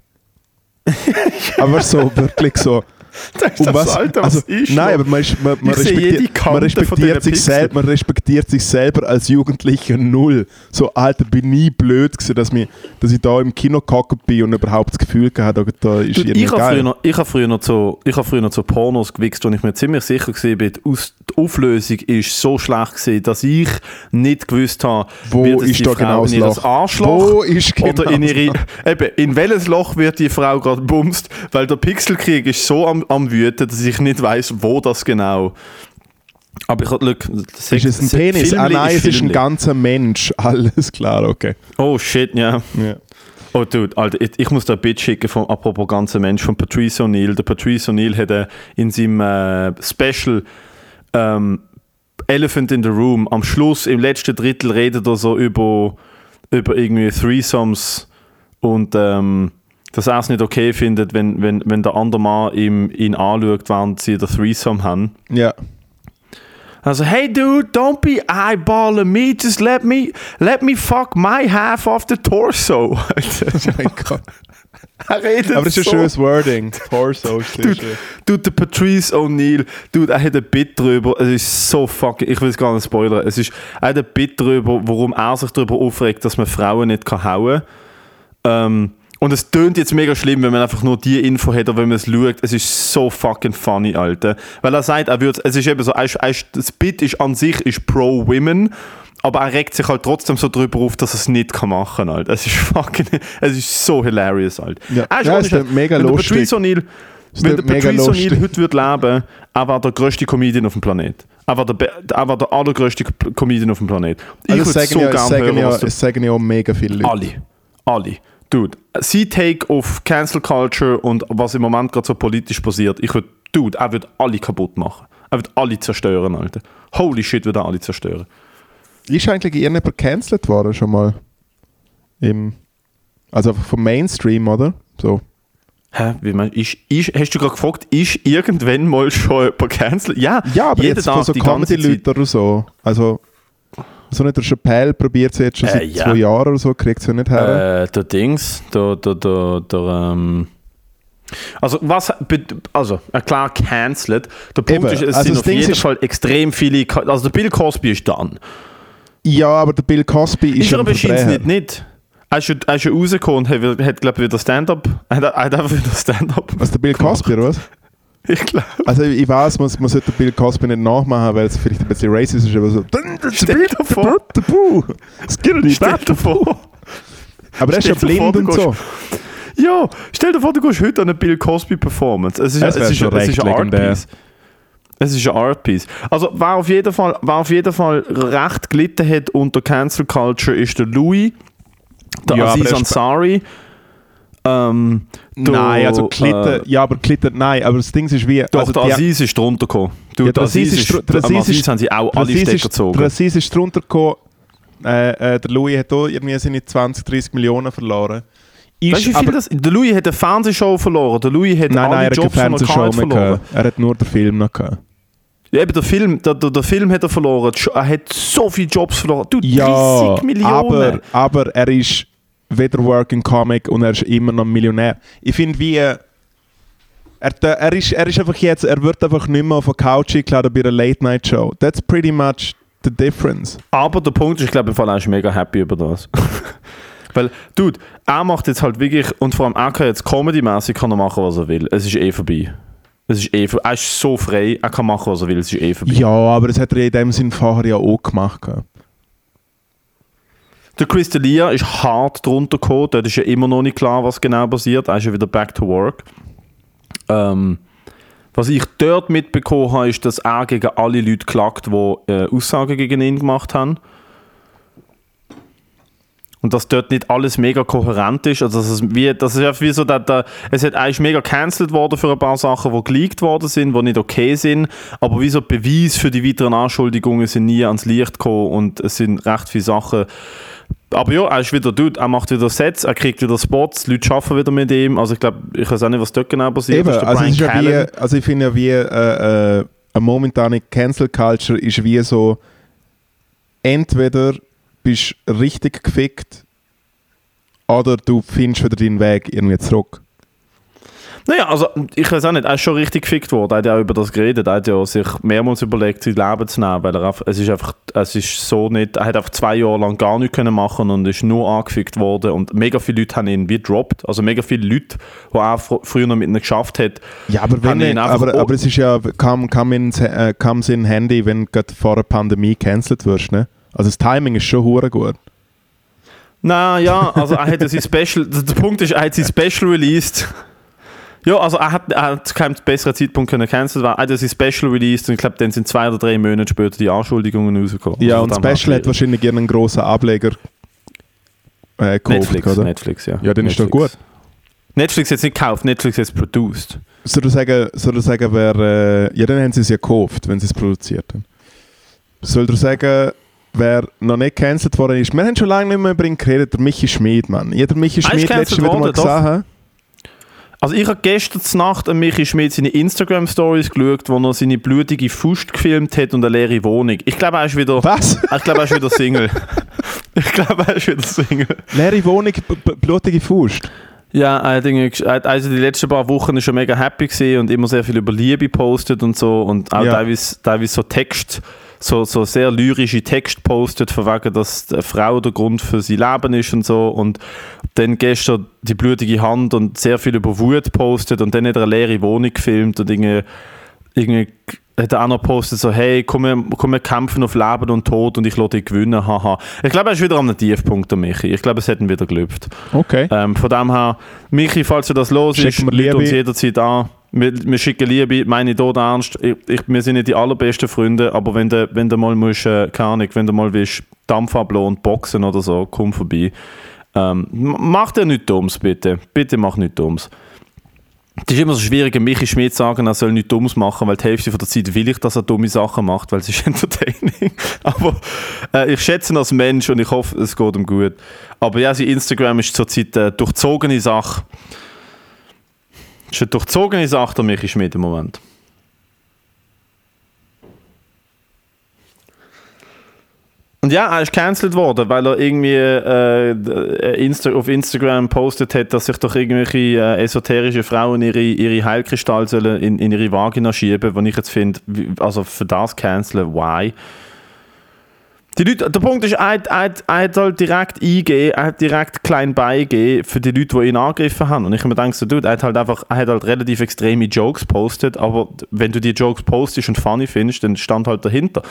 <laughs> aber so, wirklich so. <laughs> Das ist Um das, was, Alter, was also, ist nein, aber man, ist, man, man, Ich respektiert, man, respektiert sich selber, man respektiert sich selber als Jugendlicher null. So, Alter, bin nie blöd gewesen, dass, mich, dass ich da im Kino gehockt bin und überhaupt das Gefühl gehabt habe, da ist Dude, ich habe geil. früher, noch- ich hab früher noch zu, ich hab früher noch zu Pornos gewichst und ich mir ziemlich sicher die Aus- die Auflösung ist so schlecht gewesen, dass ich nicht gewusst habe, Wo wird ist die da Frau genau das in ihr Loch? Arschloch Wo ist genau oder in das ihre, eben, in welches Loch wird die Frau gerade bumst, weil der Pixelkrieg ist so am, am wüten, dass ich nicht weiß, wo das genau. Aber ich look, Ist es ein Penis? Ah nein, es ist ein ganzer Mensch. <laughs> Alles klar, okay. Oh shit, ja. Ja. Oh, dude, Alter, ich, ich muss da ein Bild schicken von, apropos ganzer Mensch, von Patrice O'Neill. Der Patrice O'Neill hat äh, in seinem äh, Special ähm, Elephant in the Room. Am Schluss, im letzten Drittel, redet er so über, über irgendwie Threesomes und ähm, dass er es nicht okay findet, wenn, wenn, wenn der andere Mann ihm, ihn anschaut, während sie den Threesome haben. Ja. Also, hey dude, don't be eyeballing me, just let me, let me fuck my half of the torso. <laughs> <laughs> Oh mein Gott. Er redet Aber es ist so. ein schönes Wording. Torso ist Dude, der Patrice O'Neill, dude, er hat ein Bit drüber, es ist so fucking, ich will es gar nicht spoilern, es ist, er hat ein Bit drüber, warum er sich darüber aufregt, dass man Frauen nicht kann hauen. Ähm, und es tönt jetzt mega schlimm, wenn man einfach nur die Info hat oder wenn man es schaut. Es ist so fucking funny, Alter. Weil er sagt, er wird, es ist eben so, er ist, das Bit ist an sich ist pro-women, aber er regt sich halt trotzdem so drüber auf, dass er es nicht kann machen kann, Alter. Es ist fucking, <laughs> es ist so hilarious, Alter. Ja. Er ist Ja, Scheiß- klingt mega wenn der lustig. Patrice O'Neill, Es wenn der Patrice. O'Neill heute würde leben, er war der grösste Comedian auf dem Planet. Er war der, er war der allergrößte Comedian auf dem Planet. Ich Also würde so ja, es, gerne sagen hören, ja, was du es sagen ja mega viele Leute. alle. Alle. Dude, sein Take auf Cancel Culture und was im Moment gerade so politisch passiert, ich würde, dude, er würde alle kaputt machen. Er würde alle zerstören, Alter. Holy shit, würde er alle zerstören. Ist eigentlich irgendjemand gecancelt worden schon mal? Im, also vom Mainstream, oder? So. Hä? Wie meinst? Ist, ist, hast du gerade gefragt, ist irgendwann mal schon jemand cancelled? Ja, Ja, aber jeden jetzt Tag, von so. Comedy-Leuten oder so. Also, so nicht der Chappelle probiert es jetzt schon Äh, seit ja. zwei Jahren oder so, kriegt es ja nicht her. Äh, der Dings, der, der, der, der ähm also, was, also, äh, klar, cancelled. Der Punkt Eben, ist, es also sind das auf Ding jeden Fall extrem viele, also der Bill Cosby ist dann. Ja, aber der Bill Cosby ist, Ist, er aber nicht, nicht. Er ist, schon- er ist rausgekommen und hat, hat glaube ich, wieder Stand-up. Er hat, einfach wieder Stand-up. Was, der Bill. Cosby, oder was? <laughs> Ich glaube. Also ich weiß, man, man sollte den Bill Cosby nicht nachmachen, weil es vielleicht ein bisschen racist ist, aber so Stell dir vor. Es geht nicht stell dir vor. Aber er ist ja blind und so. Ja, stell dir vor, du gehst heute an eine Bill Cosby Performance. Es ist, Das es ist, schon es ist ein. Artpiece. Es ist ein Artpiece. Also, wer auf jeden Fall, wer auf jeden Fall recht gelitten hat unter Cancel Culture, ist der Louis, der Ja, Aziz Ansari. Ähm, der, Nein, also Klitten, äh, ja, aber Klitten, nein, aber das Ding ist wie... Doch, also der Aziz ist drunter gekommen. Du, Ja, der Aziz ist, der Aziz Aziz ist- haben sie auch alle Stecker gezogen. Der Aziz ist drunter gekommen, äh, äh, der Louis hat auch irgendwie seine 20, 30 Millionen verloren. Ist Weißt wie viel das? Der Louis hat eine Fernsehshow verloren. Der Louis hat Nein, alle nein, er Jobs, die er verloren. Er hat nur den Film noch gehabt. Ja, eben der Film, der, der, der Film hat er verloren. Er hat so viele Jobs verloren. Du, 30 Ja, Millionen. aber, aber er ist weder Working Comic und er ist immer noch Millionär. Ich finde wie... Er, er, ist, er ist einfach jetzt... Er wird einfach nicht mehr auf der Couch eingeladen bei einer Late-Night-Show. That's pretty much the difference. Aber der Punkt ist, ich glaube, im Fall er ist mega happy über das. <laughs> Weil, dude, er macht jetzt halt wirklich, und vor allem er kann jetzt Comedy-mäßig kann er machen, was er will. Es ist eh vorbei. Es ist eh. Er ist so frei, er kann machen, was er will. Es ist eh vorbei. Ja, aber das hat er in dem Sinn vorher ja auch gemacht. Der Chris D'Elia ist hart drunter gekommen. Dort ist ja immer noch nicht klar, was genau passiert. Er ist ja wieder back to work. Ähm, was ich dort mitbekommen habe, ist, dass er gegen alle Leute klagt, die äh, Aussagen gegen ihn gemacht haben. Und dass dort nicht alles mega kohärent ist. Also, dass es, wie, das ist einfach wie so, dass, dass, es hat eigentlich mega cancelled worden für ein paar Sachen, die geleakt worden sind, die nicht okay sind. Aber wie so Beweis für die weiteren Anschuldigungen sind nie ans Licht gekommen und es sind recht viele Sachen. Aber ja, er ist wieder Dude, er macht wieder Sets, er kriegt wieder Spots, die Leute arbeiten wieder mit ihm. Also ich glaube, ich weiß auch nicht, was dort genau passiert Eben, ist. Der also, ist ja wie, also ich finde ja wie äh, äh, eine momentane Cancel Culture ist wie so entweder bist richtig gefickt oder du findest wieder deinen Weg irgendwie zurück. Naja, also ich weiß auch nicht, er ist schon richtig gefickt worden. Er hat ja auch über das geredet. Er hat ja sich mehrmals überlegt, sein Leben zu nehmen, weil er einfach, es ist einfach, es ist so nicht, er hat einfach zwei Jahre lang gar nichts können machen und ist nur angefickt worden und mega viele Leute haben ihn wie gedroppt. Also mega viele Leute, die er fr früher noch mit ihm geschafft hat. Ja, aber, wenn ihn aber, aber es ist ja, kam, kam, ins, äh, kam in Handy, wenn du gerade vor der Pandemie cancelled wirst. Ne? Also das Timing ist schon hure gut. Na ja, also er hat sein Special, der Punkt ist, er hat sein Special released. Ja, also er hat, er hat zu keinem besseren Zeitpunkt können cancelled werden. Er hat sein Special released und ich glaube, dann sind zwei oder drei Monate später die Anschuldigungen rausgekommen. Ja, Also und Special hat wahrscheinlich einen grossen Ableger äh, gekauft, Netflix, oder? Netflix, ja. Ja, dann ist doch Netflix. Netflix hat es nicht gekauft, Netflix hat es produced. Soll ich sagen, soll ich sagen wer, äh, ja, dann haben sie es ja gekauft, wenn sie es produziert haben. soll dir sagen, wer noch nicht gecancelt worden ist. Wir haben schon lange nicht mehr über ihn geredet, der Michi Schmid, Mann. Jeder Michi Schmid letztes gecancelt wieder mal gesehen. Also ich habe gestern Nacht an Michi Schmidt seine Instagram-Stories geschaut, wo er seine blutige Faust gefilmt hat und eine leere Wohnung. Ich glaube, er ist wieder... Was? <laughs> Ich glaube, er ist wieder Single. ich glaube, er ist wieder Single. Leere Wohnung, blutige Faust. Ja, hat hat also die letzten paar Wochen ist schon mega happy und immer sehr viel über Liebe postet und so und auch Ja. teilweise, teilweise so Text, so, so sehr lyrische Text postet, von wegen, dass die Frau der Grund für sein Leben ist und so und dann gestern die blutige Hand und sehr viel über Wut postet und dann hat er eine leere Wohnung gefilmt und irgendwie, irgendwie hat er auch noch postet so, hey, komm wir, komm wir kämpfen auf Leben und Tod und ich lasse dich gewinnen, haha. Ich glaube, er ist wieder an einem Tiefpunkt, der Michi. Ich glaube, es hat ihn wieder gelüpft. Okay. Ähm, von dem her, Michi, falls du das los ist, Liebe. uns jederzeit an. Wir, wir schicken Liebe, meine tot ernst. Ich, ich, wir sind nicht die allerbesten Freunde, aber wenn du, wenn du mal musst, äh, keine wenn du mal willst, Dampf und boxen oder so, komm vorbei. Ähm, mach dir nichts Dummes, bitte. Bitte mach nichts Dummes. Es ist immer so schwierig, Michi Schmidt zu sagen, er soll nichts Dummes machen, weil die Hälfte von der Zeit will ich, dass er dumme Sachen macht, weil es ist <laughs> entertaining. Aber äh, ich schätze ihn als Mensch und ich hoffe, es geht ihm gut. Aber ja, sein Instagram ist zurzeit eine durchzogene Sache. Es ist eine durchzogene Sache, der Michi Schmidt im Moment. Und ja, er ist cancelled worden, weil er irgendwie äh, äh, Insta auf Instagram postet hat, dass sich doch irgendwelche äh, esoterische Frauen ihre, ihre Heilkristalle in, in ihre Vagina schieben, wo ich jetzt finde, also für das canceln, why? Die Leute, der Punkt ist, er er, er hat halt direkt eingegeben, er hat direkt klein beigegeben für die Leute, die ihn angegriffen haben. Und ich mir gedacht, so, dude, er hat halt einfach, er hat halt relativ extreme Jokes postet, aber wenn du die Jokes postest und funny findest, dann stand halt dahinter.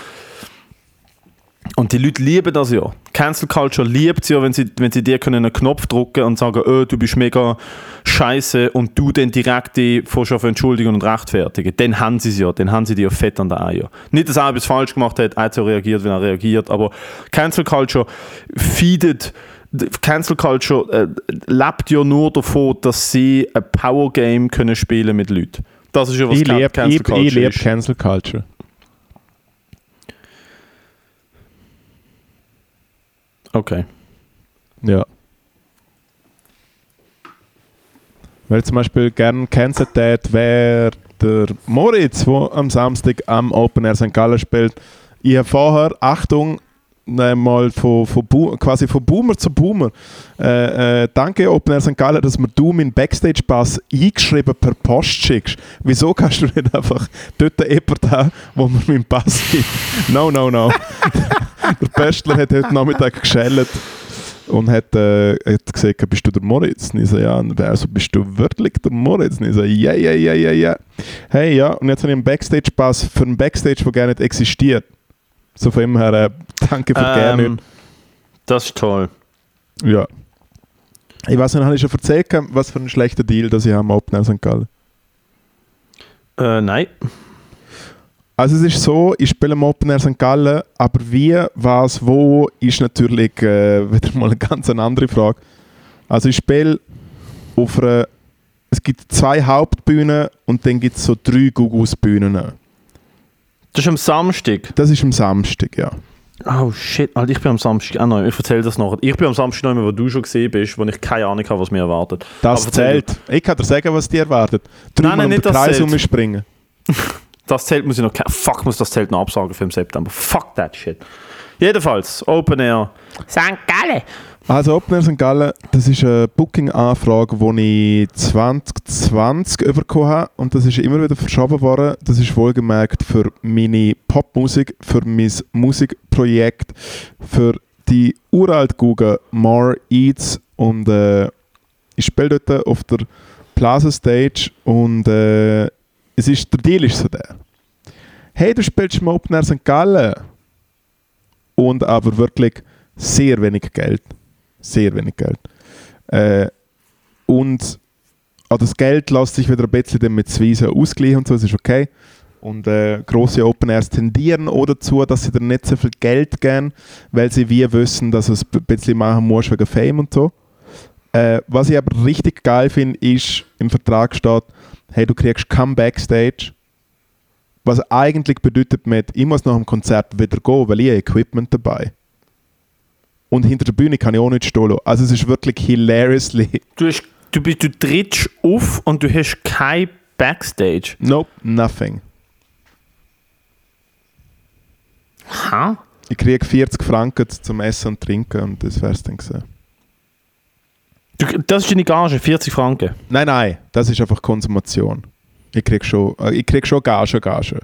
Und die Leute lieben das ja. Cancel Culture liebt es ja, wenn sie, wenn sie dir können einen Knopf drücken und sagen, oh, du bist mega scheiße und du dann direkt die auf entschuldigen und rechtfertigen. Dann haben sie es ja, dann haben sie die ja fett an der Eier. Nicht, dass er etwas falsch gemacht hat, er hat so reagiert, wenn er reagiert, aber Cancel Culture feedet Cancel Culture äh, lebt ja nur davon, dass sie ein Power Game können spielen mit Leuten. Das ist ja was Ich Can- Cancel ich, Culture ich lieb ist. Cancel Culture. Okay. Ja. Weil zum Beispiel gerne cancelled hat, wäre der Moritz, der am Samstag am Open Air St. Gallen spielt. Ich habe vorher, Achtung, mal von, von quasi von Boomer zu Boomer. Äh, äh, danke Open Air St. Gallen, dass mir du meinen Backstage-Pass eingeschrieben per Post schickst. Wieso kannst du nicht einfach dort jemanden haben, wo mir meinen Pass gibt? No, no, no. <laughs> der Pöstler hat heute Nachmittag geschellt und hat, äh, hat gesagt, bist du der Moritz? Und ich so, ja, und also bist du wirklich der Moritz? Und ich so, ja, ja, ja, ja, ja. Hey, ja, und jetzt habe ich einen Backstage-Pass für einen Backstage, der gar nicht existiert. So von dem her, äh, danke für gerne. Ähm, das ist toll. Ja. Ich weiß nicht, habe ich schon erzählt, was für ein schlechter Deal das ich am Open Air St. Gallen? Äh, nein. Also es ist so, ich spiele am Open Air St. Gallen, aber wie, was, wo, ist natürlich äh, <laughs> wieder mal eine ganz andere Frage. Also ich spiele auf einer, es gibt zwei Hauptbühnen und dann gibt es so drei Gugus-Bühnen. Das ist am Samstag. Das ist am Samstag, ja. Oh shit, Alter, ich bin am Samstag auch noch. Ich erzähle das noch. Ich bin am Samstag noch, wo du schon gesehen bist, wo ich keine Ahnung habe, was mir erwartet. Das zählt. Ich kann dir sagen, was dir erwartet. Dreimal nein, um nicht den das Kreis umspringen. <laughs> Das Zelt muss ich noch. Fuck, muss das Zelt noch absagen für im September. Fuck that shit. Jedenfalls, Open Air. St. Gallen. Also Open Air St. Gallen, das ist eine Booking-Anfrage, die ich 2020 bekommen habe und das ist immer wieder verschoben worden. Das ist wohlgemerkt für meine Popmusik, für mein Musikprojekt, für die uralt Google More Eats und äh, ich spiele dort auf der Plaza Stage und äh, es ist, der Deal ist so der. Hey, du spielst im Open Air St. Gallen und aber wirklich sehr wenig Geld. Sehr wenig Geld. Äh, und auch das Geld lässt sich wieder ein bisschen mit Zwiesen ausgleichen und so, das ist okay. Und äh, große Open Airs tendieren auch dazu, dass sie dir nicht so viel Geld geben, weil sie wie wissen, dass du es ein bisschen machen musst wegen Fame und so. Äh, was ich aber richtig geil finde, ist, im Vertrag steht, hey, du kriegst kein Backstage. Was eigentlich bedeutet mit, ich muss nach dem Konzert wieder gehen, weil ich Equipment dabei. Und hinter der Bühne kann ich auch nicht stehen lassen. Also es ist wirklich hilariously. Du, hast, du, bist, du trittst auf und du hast kein Backstage. Nope, nothing. Ha? Ich kriege 40 Franken zum Essen und Trinken und das wär's dann gewesen. Das ist deine Gage, 40 Franken. Nein, nein, das ist einfach Konsumation. Ich krieg schon, äh, ich krieg schon Gage, Gage.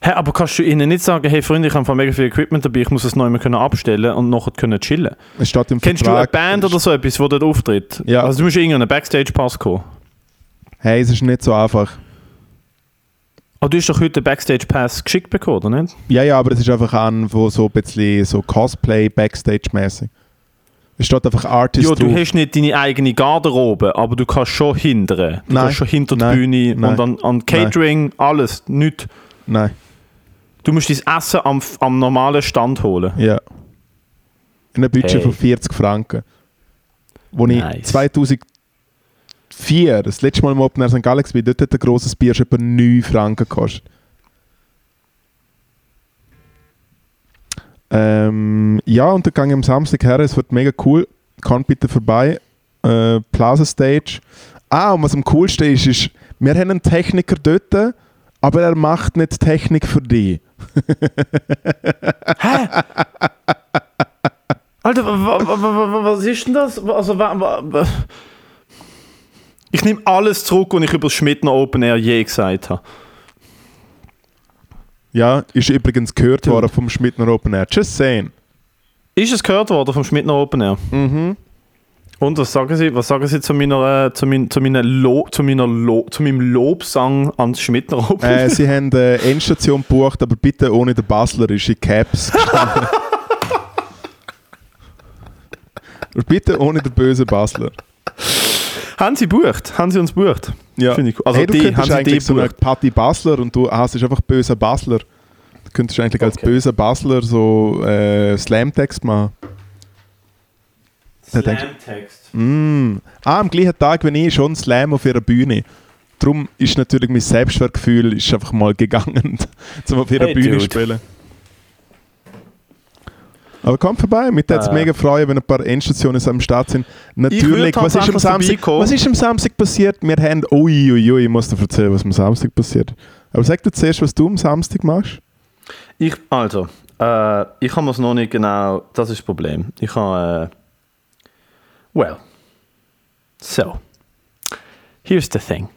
Hä, aber kannst du ihnen nicht sagen, hey Freunde, ich habe mega viel Equipment dabei, ich muss es neu können abstellen und nachher können chillen? Es steht im Kennst du eine Vertrag. Band oder so etwas, wo dort auftritt? Ja. Also du musst irgendeinen Backstage-Pass kommen. Hey, es ist nicht so einfach. Aber du hast doch heute einen Backstage-Pass geschickt bekommen, oder nicht? Ja, ja, aber es ist einfach an, wo so ein bisschen so Cosplay, Backstage-mäßig. Es steht einfach Artist Ja, du drauf. hast nicht deine eigene Garderobe, aber du kannst schon hindern. Du Nein. kannst schon hinter Nein. die Bühne Nein. und an, an Catering, alles, nichts. Nein, Du musst dein Essen am, am normalen Stand holen. ja. In einem Budget Hey. von 40 Franken. Wo ich Nice. 2004, das letzte Mal im Open Air St. Gallen war, dort hat ein grosses Bier schon etwa 9 Franken gekostet. Ähm, ja, und gehe ich am Samstag her, es wird mega cool. Kommt bitte vorbei. Äh, Plaza Stage. Ah, und was am coolsten ist, ist, wir haben einen Techniker dort, aber er macht nicht Technik für dich. Alter, wa- wa- was ist denn das? Also, ich nehme alles zurück, was ich über das Schmidtner Open Air je gesagt habe. Ja, ist übrigens gehört Dude. worden vom Schmidtner Open Air. Just saying. Ist es gehört worden vom Schmidtner Open Air? Mhm. Und was sagen Sie, was sagen Sie zu, meiner, äh, zu, mein, zu, meiner Lo, zu, meiner Lo, zu meinem Lobsang ans Schmidtner Open Air? Äh, sie haben eine Endstation gebucht, aber bitte ohne den Basler, ist in Caps <laughs> bitte ohne den bösen Basler. Haben Sie bucht? Haben Sie uns bucht? Ja. Finde ich cool. Also hey, du die, könntest haben Sie die eigentlich so eine bucht? Patty Basler und du hast einfach böser Basler. Du könntest eigentlich als Okay. böser Basler so äh, Slam-Text machen. Slam-Text. Mm. Ah, am gleichen Tag, wenn ich schon Slam auf ihrer Bühne. Darum ist natürlich mein Selbstwertgefühl ist einfach mal gegangen, <laughs> um auf ihrer Hey, Bühne dude. zu spielen. Aber kommt vorbei, mit würde es Äh. mega freuen, wenn ein paar Endstationen am Start sind. Natürlich, was ist, am Samstag, was ist am Samstag passiert? Wir haben, ui, ui, ui, ich muss dir erzählen, was am Samstag passiert. Aber sag du zuerst, was du am Samstag machst. Ich, also, äh, ich habe es noch nicht genau, das ist das Problem. Ich habe, äh, well, so, here's the thing.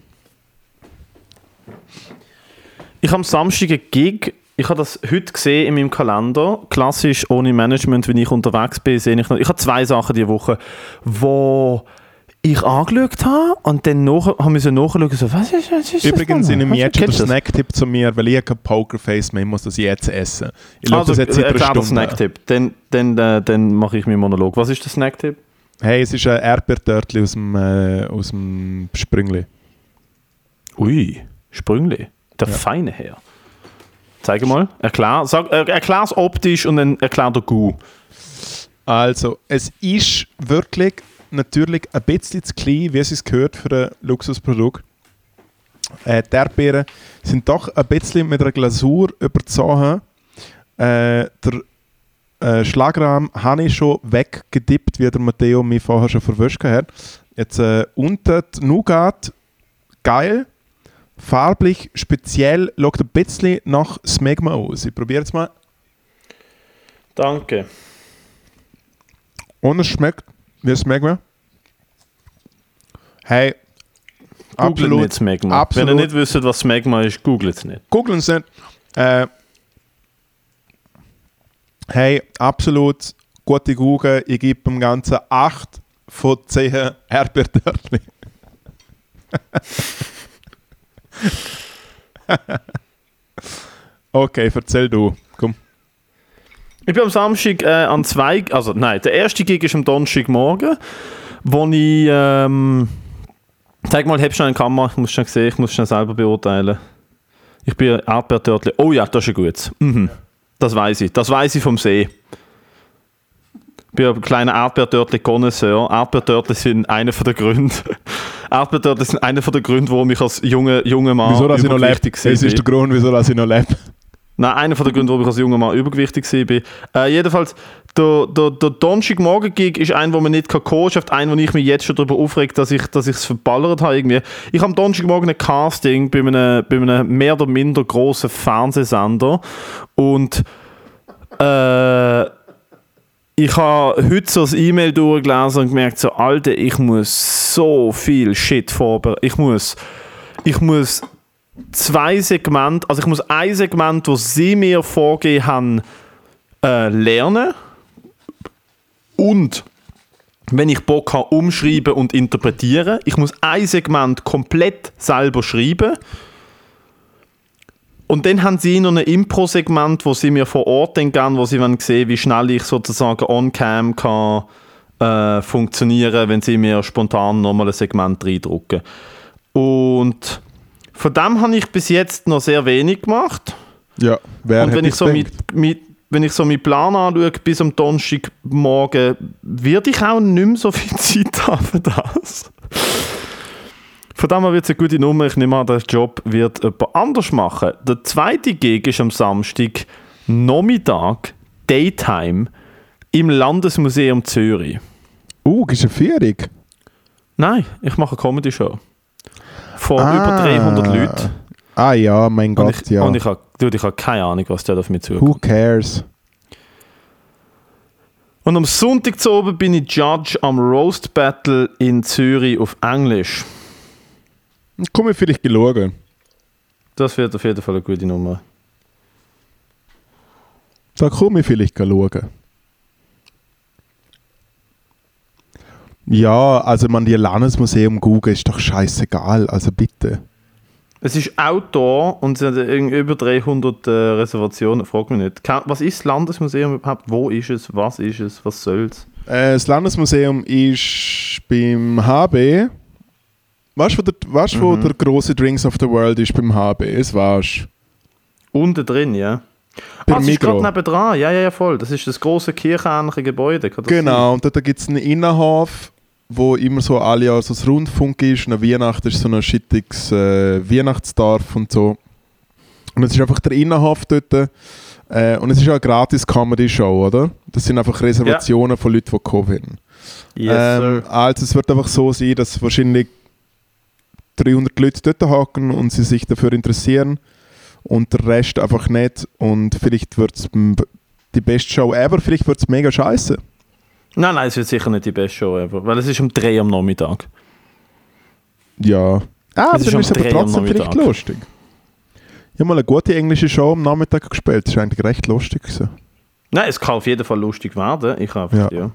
Ich habe am Samstag einen Gig, ich habe das heute gesehen in meinem Kalender, klassisch ohne Management, wenn ich unterwegs bin, sehe ich noch, ich habe zwei Sachen diese Woche, wo ich angeschaut habe und dann nach, haben wir nachschauen, so, was ist, was ist Übrigens, das? in einem Was- jetzt schon der? Snacktipp zu mir, weil ich habe kein Pokerface mehr, ich muss das jetzt essen. Ich schaue Also, das jetzt seit einer erklär den Stunde. Snacktipp. Dann, dann, äh, dann mache ich meinen Monolog. Was ist der Snacktipp? Hey, es ist ein Erdbeertörtli aus dem, äh, aus dem Sprüngli. Ui, Sprüngli. Der Ja. feine Herr. Zeig mal. Erklär sag, äh, erklär's optisch und dann erklär der Gu. Also, es ist wirklich natürlich ein bisschen zu klein, wie es sich gehört für ein Luxusprodukt. Äh, die Erdbeeren sind doch ein bisschen mit einer Glasur überzogen. Äh, der äh, Schlagrahm habe ich schon weggedippt, wie der Matteo mich vorher schon verwischt hat. Jetzt äh, unten die Nougat, geil. Farblich, speziell, schaut ein bisschen nach Smegma aus. Ich probiere jetzt mal. Danke. Und es schmeckt wie Smegma. Hey, Googelt absolut. nicht Smegma. absolut. Wenn ihr nicht wisst, was Smegma ist, googelt es nicht. Googeln es nicht. Äh, hey, absolut gute Google. Ich gebe dem Ganzen 8 von 10 Erdbeertörtchen. <laughs> <laughs> okay, erzähl du. Komm. Ich bin am Samstag äh, an zwei, also nein, der erste Gig ist am Donnerstagmorgen, wo ich, ähm, zeig mal, hab schon eine Kamera, ich muss schon sehen, ich muss schon selber beurteilen. Ich bin Erdbeertörtli. Oh ja, das ist ein gutes. Mhm. Das weiß ich. Das weiß ich vom See. Ich bin ein kleiner Erdbeertörtli Connoisseur. Erdbeertörtli sind einer der Gründe, <laughs> Erdbeertörtchen sind einer der Gründe, warum ich als junger junger Mann Wieso, dass ich noch lebe? Das ist der Grund, wieso dass ich noch lebe. Nein, einer der Gründe, warum ich als junger Mann übergewichtig war. Äh, jedenfalls, der, der, der Donnerstagmorgen-Gig ist ein, wo man nicht kann. Ein, wo ich mich jetzt schon darüber aufrege, dass ich dass es verballert habe. Irgendwie. Ich habe am Donnerstagmorgen ein Casting bei einem, bei einem mehr oder minder grossen Fernsehsender. Und äh, ich habe heute so das E-Mail durchgelesen und gemerkt, so, Alter, ich muss so viel Shit vorbereiten. Ich muss, ich muss zwei Segmente, also ich muss ein Segment, das sie mir vorgegeben haben, äh, lernen. Und wenn ich Bock habe, umschreiben und interpretieren. Ich muss ein Segment komplett selber schreiben. Und dann haben sie noch ein Impro-Segment, wo sie mir vor Ort dann geben, wo sie sehen, wie schnell ich sozusagen on-cam kann äh, funktionieren, wenn sie mir spontan nochmal ein Segment reindrucken. Und von dem habe ich bis jetzt noch sehr wenig gemacht. Ja, wer Und wenn ich, so mit, mit, wenn ich so meinen Plan anschaue, bis am Donnerstagmorgen, werde ich auch nicht mehr so viel <laughs> Zeit haben für das. Von dem her wird es eine gute Nummer. Ich nehme an, den Job wird jemand anders machen. Der zweite Gig ist am Samstag Nachmittag, Daytime, im Landesmuseum Zürich. Uh, ist eine Führung? Nein, ich mache eine Comedy-Show. Von Ah. über 300 Leuten. Ah ja, mein Und Gott, ich, ja. und ich habe ich habe keine Ahnung, was da auf mich zukommt. Who cares? Und am Sonntag zu oben bin ich Judge am Roast Battle in Zürich auf Englisch. Komm ich vielleicht schauen. Das wird auf jeden Fall eine gute Nummer. Da komme ich vielleicht schauen. Ja, also man die Landesmuseum googeln ist doch scheißegal, also bitte. Es ist Outdoor und es sind irgendwie über 300 äh, Reservationen. Frag mich nicht. Was ist das Landesmuseum überhaupt? Wo ist es? Was ist es? Was soll es? Äh, das Landesmuseum ist beim HB. Weißt du, wo, der, weißt, wo Mhm. der große Drinks of the World ist beim HB? Das weißt Unten drin, ja. Beim ah, es ist Migros. gerade nebendran. Ja, ja, ja, voll. Das ist das große kirchenähnliche Gebäude. Das Genau, und dort gibt es einen Innenhof, wo immer so alle Jahre so das Rundfunk ist. Und an Weihnachten ist so ein schittiges äh, Weihnachtsdorf und so. Und es ist einfach der Innenhof dort. Äh, und es ist auch eine gratis Comedy-Show, oder? Das sind einfach Reservationen von Leuten, die kommen. sein? Yes, ähm, sir. also es wird einfach so sein, dass wahrscheinlich 300 Leute dort hocken und sie sich dafür interessieren und der Rest einfach nicht. Und vielleicht wird es die beste Show ever, vielleicht wird es mega scheiße. Nein, nein, es wird sicher nicht die beste Show ever. Weil es ist um 3 am Nachmittag. Ja. Ah, Es ist dann ist es aber trotzdem vielleicht lustig. Ich habe mal eine gute englische Show am Nachmittag gespielt. Das ist eigentlich recht lustig. gewesen. Nein, es kann auf jeden Fall lustig werden. Ich Ja. ja. ja.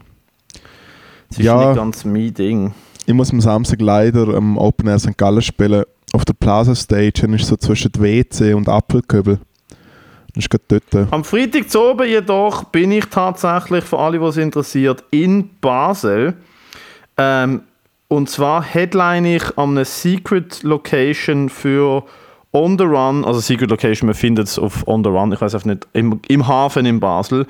Es ist Ja. nicht ganz mein Ding. Ich muss am Samstag leider am Open Air St. Gallen spielen. Auf der Plaza Stage. Und ist so zwischen WC und Apfelköbel. Das ist gerade dort. Am Freitag zu oben jedoch bin ich tatsächlich, für alle, die es interessiert, in Basel. Ähm, und zwar headline ich an einer Secret Location für On the Run, also Secret Location, man findet es auf On the Run, ich weiß einfach nicht, im, im Hafen in Basel,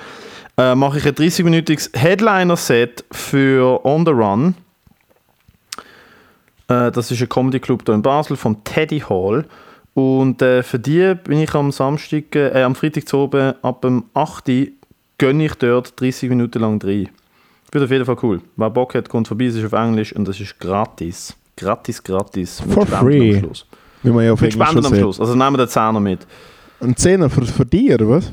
äh, mache ich ein 30-minütiges Headliner-Set für On the Run. Äh, das ist ein Comedy Club hier in Basel vom Teddy Hall. Und äh, für die bin ich am Samstag, äh, am Freitag zu oben ab dem 8. Uhr gönne ich dort 30 Minuten lang rein. Wird auf jeden Fall cool. Wer Bock hat, kommt vorbei, es ist auf Englisch und es ist gratis. Gratis, gratis. Mit For Spenden free. Am Schluss. Wie man ja auf Mit Englisch Spenden am. Schluss. Also nehmen wir den Zehner mit. Ein Zehner für, für dich, oder was?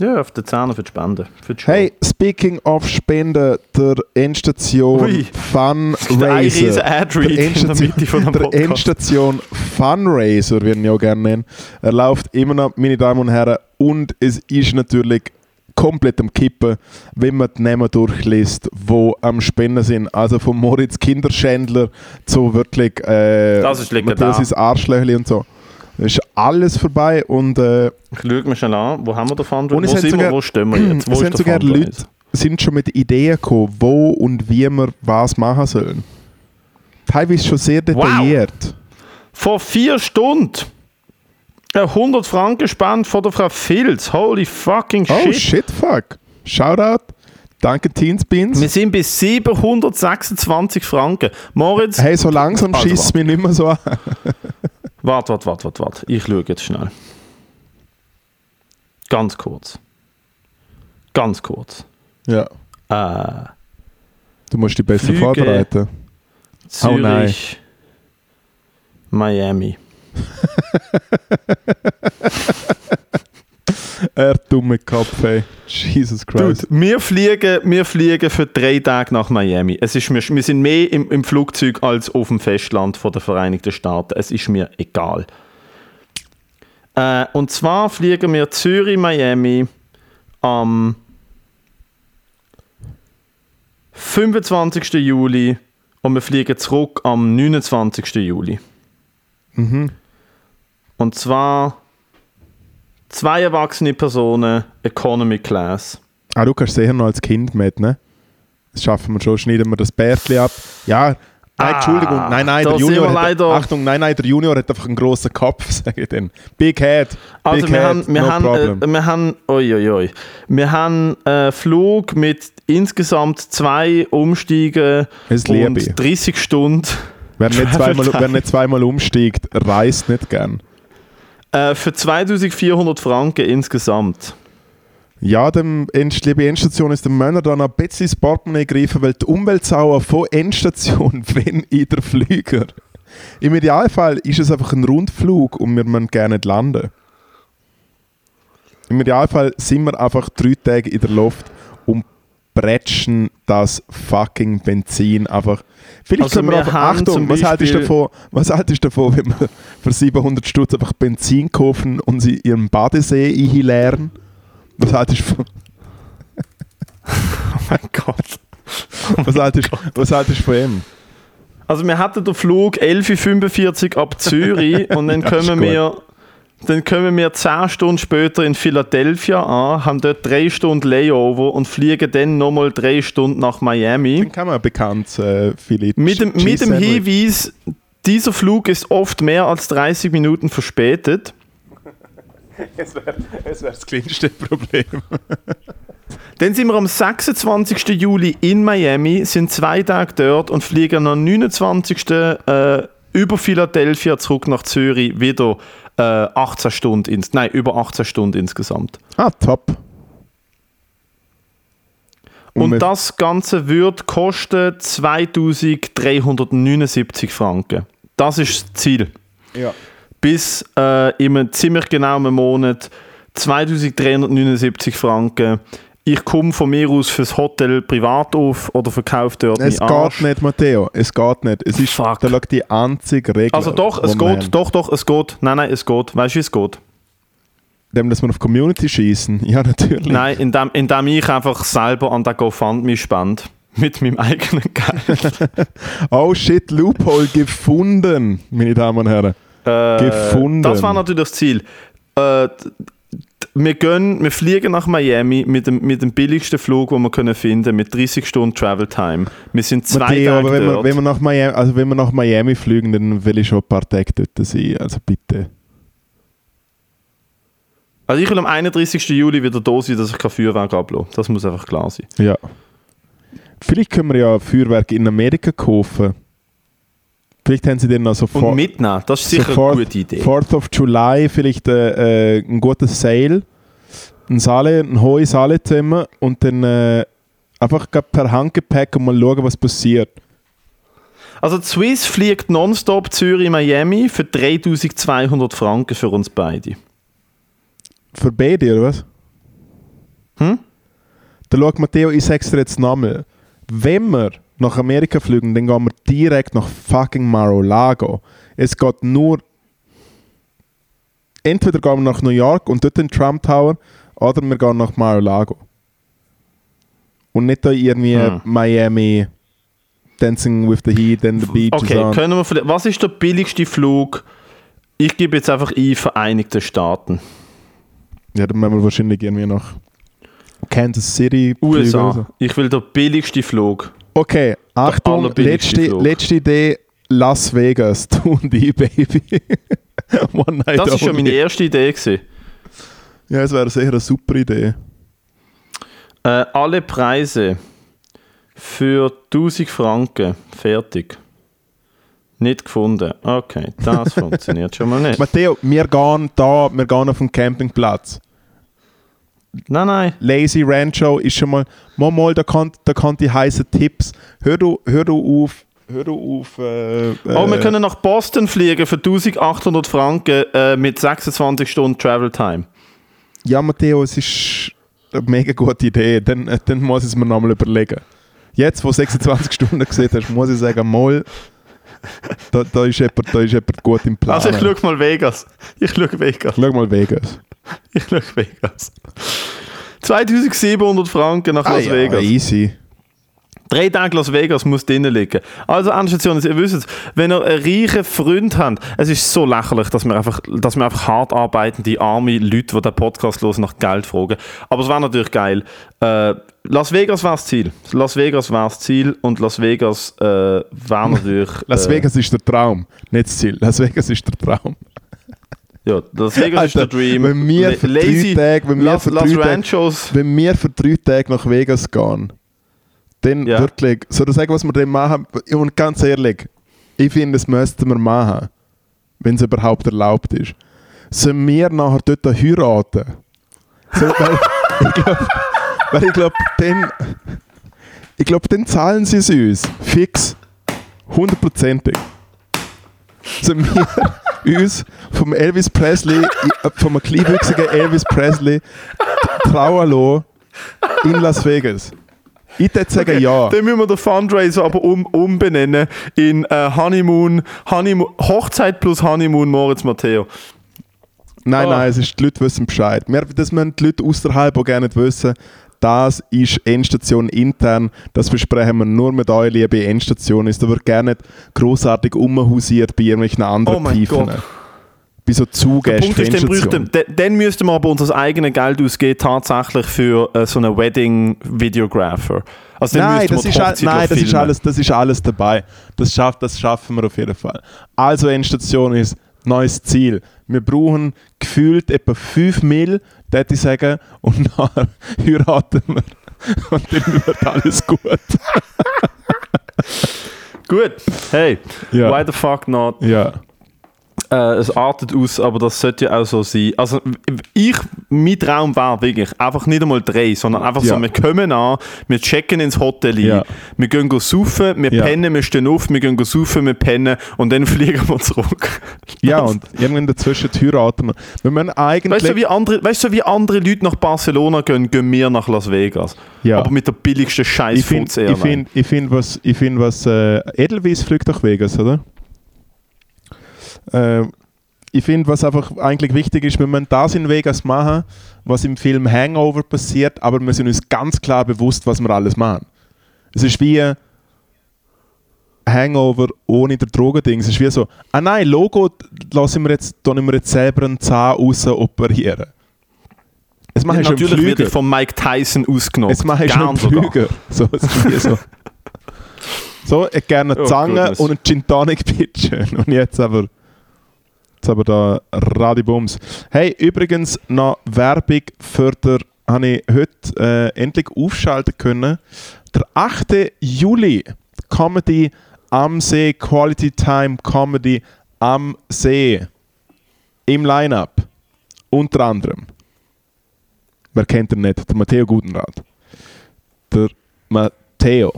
Ja, auf den Zehner für die Spenden. Für die. Hey, speaking of Spenden, der Endstation Ui. Funraiser. Der Der in der der. Endstation Funraiser, wir ihn ja gerne nennen. Er läuft immer noch, meine Damen und Herren, und es ist natürlich komplett am Kippen, wenn man die Namen durchliest, wo am Spenden sind. Also von Moritz Kinderschändler zu wirklich äh, Das ist. Matthias Arschlöchli und so. Es ist alles vorbei und äh, Ich schaue mir schnell an, wo haben wir den Fundraiser? Wo sind wir? sogar- Wo stehen wir jetzt? <clears throat> Wo es sind sogar Fundraiser? Leute sind schon mit Ideen gekommen, wo und wie wir was machen sollen. Teilweise schon sehr detailliert. Vor vier Stunden. Ein 100 Franken Spende von der Frau Filz. Holy fucking Oh shit. shit, fuck. Shoutout. Danke, Teens Beans. Wir sind bei 726 Franken. Moritz, Hey, so langsam Also, schießt es mich nicht mehr so an. <laughs> warte, warte, warte, warte, warte. Ich schaue jetzt schnell. Ganz kurz. Ganz kurz. Ja, Äh, du musst dich besser Flüge. vorbereiten. Oh nein. Zürich, Miami. <laughs> Er dumme Kopf, ey. Jesus Christ. Dude, wir fliegen, wir fliegen für drei Tage nach Miami. Es ist mir, wir sind mehr im, im Flugzeug als auf dem Festland von der Vereinigten Staaten. Es ist mir egal. Äh, und zwar fliegen wir Zürich, Miami am 25. Juli und wir fliegen zurück am 29. Juli. Mhm. Und zwar zwei erwachsene Personen, Economy Class. Ah, du kannst sicher noch als Kind mit, ne? Das schaffen wir schon, schneiden wir das Bärtli ab. Ja, nein, Ah, Entschuldigung, nein, nein, der Junior hat, Achtung, nein, nein, der Junior hat einfach einen grossen Kopf, <laughs> sage ich dann. Big Head, Big Also wir Head, haben, wir no haben, problem. äh, wir haben, oi, oi, oi. wir haben einen Flug mit insgesamt zwei liebe. und 30 Stunden wer, nicht <laughs> zweimal, wer nicht zweimal umsteigt, reist nicht gern. Äh, für 2400 Franken insgesamt. Ja, dem End, liebe Endstation ist der Männer dann ein bisschen ins Portemonnaie greifen, weil die Umweltsauer von Endstation <laughs> wenn in der Flüger. Im Idealfall ist es einfach ein Rundflug und wir müssen gerne landen. Im Idealfall sind wir einfach drei Tage in der Luft bretschen das fucking Benzin einfach. Vielleicht Also können wir einfach, Achtung, was haltest, du davon, was haltest du davon, wenn wir für 700 Stutz einfach Benzin kaufen und sie ihren Badesee einleeren? Was haltest du von, <laughs> Oh mein Gott. was haltest, was haltest du von ihm? Also wir hatten den Flug 11.45 Uhr ab Zürich <laughs> und dann Ja, kommen wir dann kommen wir 10 Stunden später in Philadelphia an, haben dort 3 Stunden Layover und fliegen dann nochmal 3 Stunden nach Miami. Den kann man bekannt, äh, Philipp. Mit dem, mit dem Hinweis, dieser Flug ist oft mehr als 30 Minuten verspätet. <laughs> Es wäre das kleinste Problem. <laughs> Dann sind wir am 26. Juli in Miami, sind zwei Tage dort und fliegen am 29. Äh, über Philadelphia zurück nach Zürich, wieder äh, 18 Stunden, ins, nein, über 18 Stunden insgesamt. Ah, top. Und, wir- das Ganze wird kosten 2379 Franken. Das ist das Ziel. Ja. bis äh, in einem ziemlich genauen Monat 2379 Franken. Ich komme von mir aus fürs Hotel privat auf oder verkaufe dort Es geht Arsch. nicht, Matteo. Es geht nicht. Es ist, Fuck. da liegt die einzige Regel. Also doch, es wir haben. geht, doch, doch, es geht. Nein, nein, es geht. Weißt du, wie es geht? Dem, dass wir auf Community schießen. <laughs> Ja, natürlich. Nein, indem, indem ich einfach selber an der GoFundMe spende. <laughs> Mit meinem eigenen Geld. <laughs> Oh shit, Loophole gefunden, meine Damen und Herren. Äh, Gefunden. Das war natürlich das Ziel. Äh, wir, gehen, wir fliegen nach Miami mit dem, mit dem billigsten Flug, den wir können finden mit 30 Stunden Travel Time. Wir sind zwei Matteo, Tage aber wenn wir, dort. wenn, wir nach Miami, also wenn wir nach Miami fliegen, dann will ich schon ein paar Tage dort sein. Also bitte. also ich will am 31. Juli wieder da sein, dass ich kein Feuerwerk ablasse. Das muss einfach klar sein. Ja. Vielleicht können wir ja Feuerwerk in Amerika kaufen. Vielleicht haben sie dann noch so Und mitnehmen, das ist sicher so eine gute Idee. 4th of July vielleicht äh, äh, ein gutes Sale, ein Sale, ein hohes Sale zusammen und dann äh, einfach per Handgepäck und mal schauen, was passiert. Also die Swiss fliegt nonstop Zürich-Miami für 3200 Franken für uns beide. Für beide, oder was? Hm? Dann schau Matteo, ich sag's dir jetzt nochmal. Wenn wir nach Amerika fliegen, dann gehen wir direkt nach fucking Mar-a-Lago. Es geht nur... Entweder gehen wir nach New York und dort in den Trump Tower, oder wir gehen nach Mar-a-Lago. Und nicht da irgendwie Hm. Miami, Dancing with the Heat and the Beach Okay, so. können wir vielleicht- was ist der billigste Flug? Ich gebe jetzt einfach ein Vereinigte Staaten. Ja, dann müssen wir wahrscheinlich irgendwie nach Kansas City USA. so. Ich will den billigsten Flug. Okay, Achtung, letzte, letzte Idee, Las Vegas, <laughs> du und ich, Baby. <laughs> One night Das ist schon meine erste Idee. Gewesen. Ja, es wäre sicher eine super Idee. Äh, alle Preise für 1000 Franken. Fertig. Nicht gefunden. Okay, das <laughs> funktioniert schon mal nicht. Matteo, wir gehen da, wir gehen auf den Campingplatz. Nein, nein. Lazy Rancho ist schon mal, mal, mal da kann, da kann die heißen Tipps. Hör du, hör du auf, hör du auf. Äh, Oh, wir äh, können nach Boston fliegen für 1800 Franken äh, mit 26 Stunden Travel Time. Ja, Matteo, es ist eine mega gute Idee. Dann, äh, dann muss ich es mir nochmal überlegen. Jetzt, wo du <laughs> 26 Stunden gesehen hast, muss ich sagen, mal, da, da, ist jemand, da ist jemand gut im Plan. Also ich schaue mal Vegas. Ich schaue Vegas. Schau mal Vegas. <laughs> Ich schaue Vegas. 2700 Franken nach Las Ah, ja, Vegas. easy. Drei Tage Las Vegas muss drinnen liegen. Also, Anstation, ihr wisst es, wenn ihr einen reichen Freund habt, es ist so lächerlich, dass wir einfach, dass wir einfach hart arbeitende, arme Leute, die den Podcast hören, nach Geld fragen. Aber es wäre natürlich geil. Äh, Las Vegas war das Ziel. Las Vegas war das Ziel und Las Vegas äh, wäre <laughs> natürlich. Las äh, Vegas ist der Traum, nicht das Ziel. Las Vegas ist der Traum. Ja, Las Vegas ist der Alter, Dream. wenn wir für drei Tage- wenn wir Las, für drei Tage- Ranchos. Wenn wir für drei Tage nach Vegas gehen, dann Ja. wirklich, soll ich sagen, was wir dann machen? Und ganz ehrlich, ich finde, das müssten wir machen, wenn es überhaupt erlaubt ist. Sollen wir nachher dort heiraten? So, weil, <laughs> ich glaube, weil ich glaube, dann, ich glaube, dann zahlen sie es uns. Fix. Hundertprozentig. Sollen wir uns vom Elvis Presley, äh, vom kleinwüchsigen Elvis Presley trauen lassen in Las Vegas? Ich würde sagen, ja. Dann müssen wir den Fundraiser aber um, umbenennen in äh, Honeymoon, Honeymoon, Hochzeit plus Honeymoon Moritz Matteo. Nein, Ah. nein, es ist, die Leute wissen Bescheid. Wir, das müssen die Leute außerhalb auch gerne nicht wissen. Das ist Endstation intern. Das versprechen wir nur mit euch, liebe Endstation. Es wird gerne nicht grossartig umhausiert bei irgendwelchen anderen Oh Tiefen. Gott. Bei so Der Zugästen Punkt ist, dann, dann, müssten wir aber unser eigenes Geld ausgeben, tatsächlich für äh, so einen Wedding-Videographer. Also Nein, das, ist, all- nein das, ist alles, das ist alles dabei. Das, schafft, das schaffen wir auf jeden Fall. Also Endstation ist neues Ziel. Wir brauchen gefühlt etwa 5 Mil, würde ich sagen, und dann <laughs> heiraten wir. Und dann wird alles gut. <laughs> Gut, hey, Ja. why the fuck not? Ja. Äh, es artet aus, aber das sollte ja auch so sein. Also ich, mein Traum war wirklich einfach nicht einmal drei, sondern einfach Ja. so, wir kommen an, wir checken ins Hotel ein, Ja. wir gehen go saufen, wir Ja. pennen, wir stehen auf, wir gehen go saufen, wir pennen und dann <laughs> fliegen wir zurück. Ja, und irgendwann dazwischen heiraten wir. Wir müssen eigentlich... Weißt du, wie andere, weißt du, wie andere Leute nach Barcelona gehen, gehen wir nach Las Vegas. Ja. Aber mit der billigsten Scheiß ich finde, ich find, ich find, was, ich find, was äh, Edelweiss fliegt nach Vegas, oder? Äh, ich finde, was einfach eigentlich wichtig ist, wir müssen das in Vegas machen, was im Film Hangover passiert, aber wir sind uns ganz klar bewusst, was wir alles machen. Es ist wie Hangover ohne der Drogending. Es ist wie so, ah nein, Logo lassen wir jetzt, tun wir jetzt selber einen Zahn raus operieren. Das mache ich schon im Natürlich werde Flüger. ich von Mike Tyson ausgenommen. Jetzt mache ich schon einen Flüger. So, so. <laughs> so, ich gerne eine Oh, Zange goodness. und einen Gin Tonic pitchen. Und jetzt aber, jetzt aber da Radibums. Hey, übrigens noch Werbung für der, habe ich heute äh, endlich aufschalten können. Der 8. Juli, Comedy am See, Quality Time Comedy am See. Im Line-Up. Unter anderem. Wer kennt ihn nicht? Der Matteo Gutenrat. Der Matteo.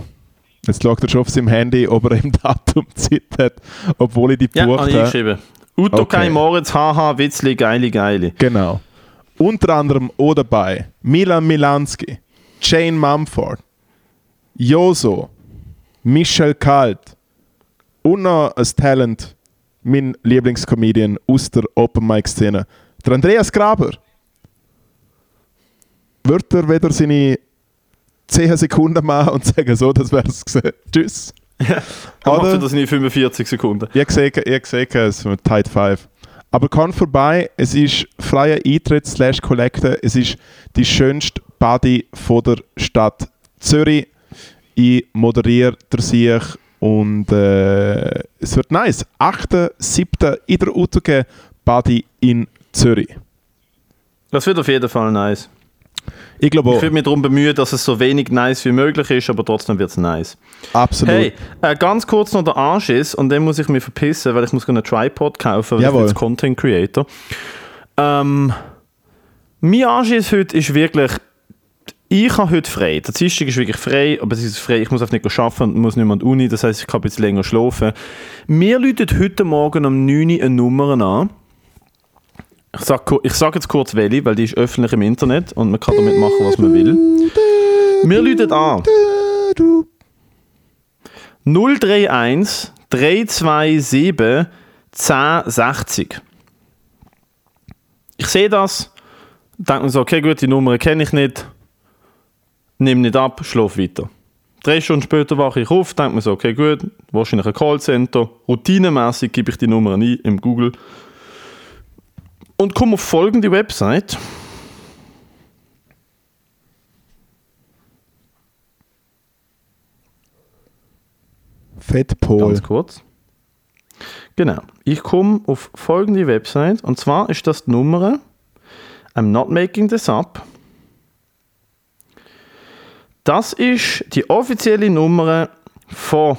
Jetzt schaut er schon auf seinem Handy, ob er im <laughs> Datum Zeit hat, obwohl ich die Ja, gebucht ich habe. geschrieben. Uto Okay. Kai Moritz, haha, Witzli, geile, geile. Genau. Unter anderem auch dabei Milan Milanski, Jane Mumford, Joso, Michel Kalt und noch ein Talent, mein Lieblingscomedian aus der Open Mic Szene, der Andreas Graber. Wird er wieder seine 10 Sekunden machen und <laughs> sagen, so, das wäre es gewesen. Tschüss. Er macht Oder? ja das in 45 Sekunden. Ich sehe ich sehe es mit Tide 5. Aber kommt vorbei, es ist freier Eintritt slash Collecte. Es ist die schönste Party von der Stadt Zürich. Ich moderiere der sich und äh, es wird nice. 8.7. in der UTG Party in Zürich. Das wird auf jeden Fall nice. Ich glaube Ich würde mich darum bemühen, dass es so wenig nice wie möglich ist, aber trotzdem wird es nice. Absolut. Hey, äh, ganz kurz noch der Anschiss und dann muss ich mich verpissen, weil ich muss einen Tripod kaufen, weil Jawohl. ich jetzt Content Creator. Ähm, mein Anschiss heute ist wirklich, ich habe heute frei. Der Dienstag ist wirklich frei, aber es ist frei. Ich muss einfach nicht arbeiten und muss nicht mehr an die Uni, das heisst, ich kann ein bisschen länger schlafen. Mir läutet heute Morgen um 9 Uhr eine Nummer an. Ich sage sag jetzt kurz welche, weil die ist öffentlich im Internet und man kann damit machen, was man will. Mir läutet an. 031 327 1060. Ich sehe das, denke mir so, okay, gut, die Nummer kenne ich nicht, nehme nicht ab, schlaf weiter. Drei Stunden später wache ich auf, denke mir so, okay, gut, wahrscheinlich ein Callcenter. Routinemäßig gebe ich die Nummer ein im Google und komme auf folgende Website. Fettpol. Ganz kurz. Genau. Ich komme auf folgende Website und zwar ist das die Nummer I'm not making this up. Das ist die offizielle Nummer von,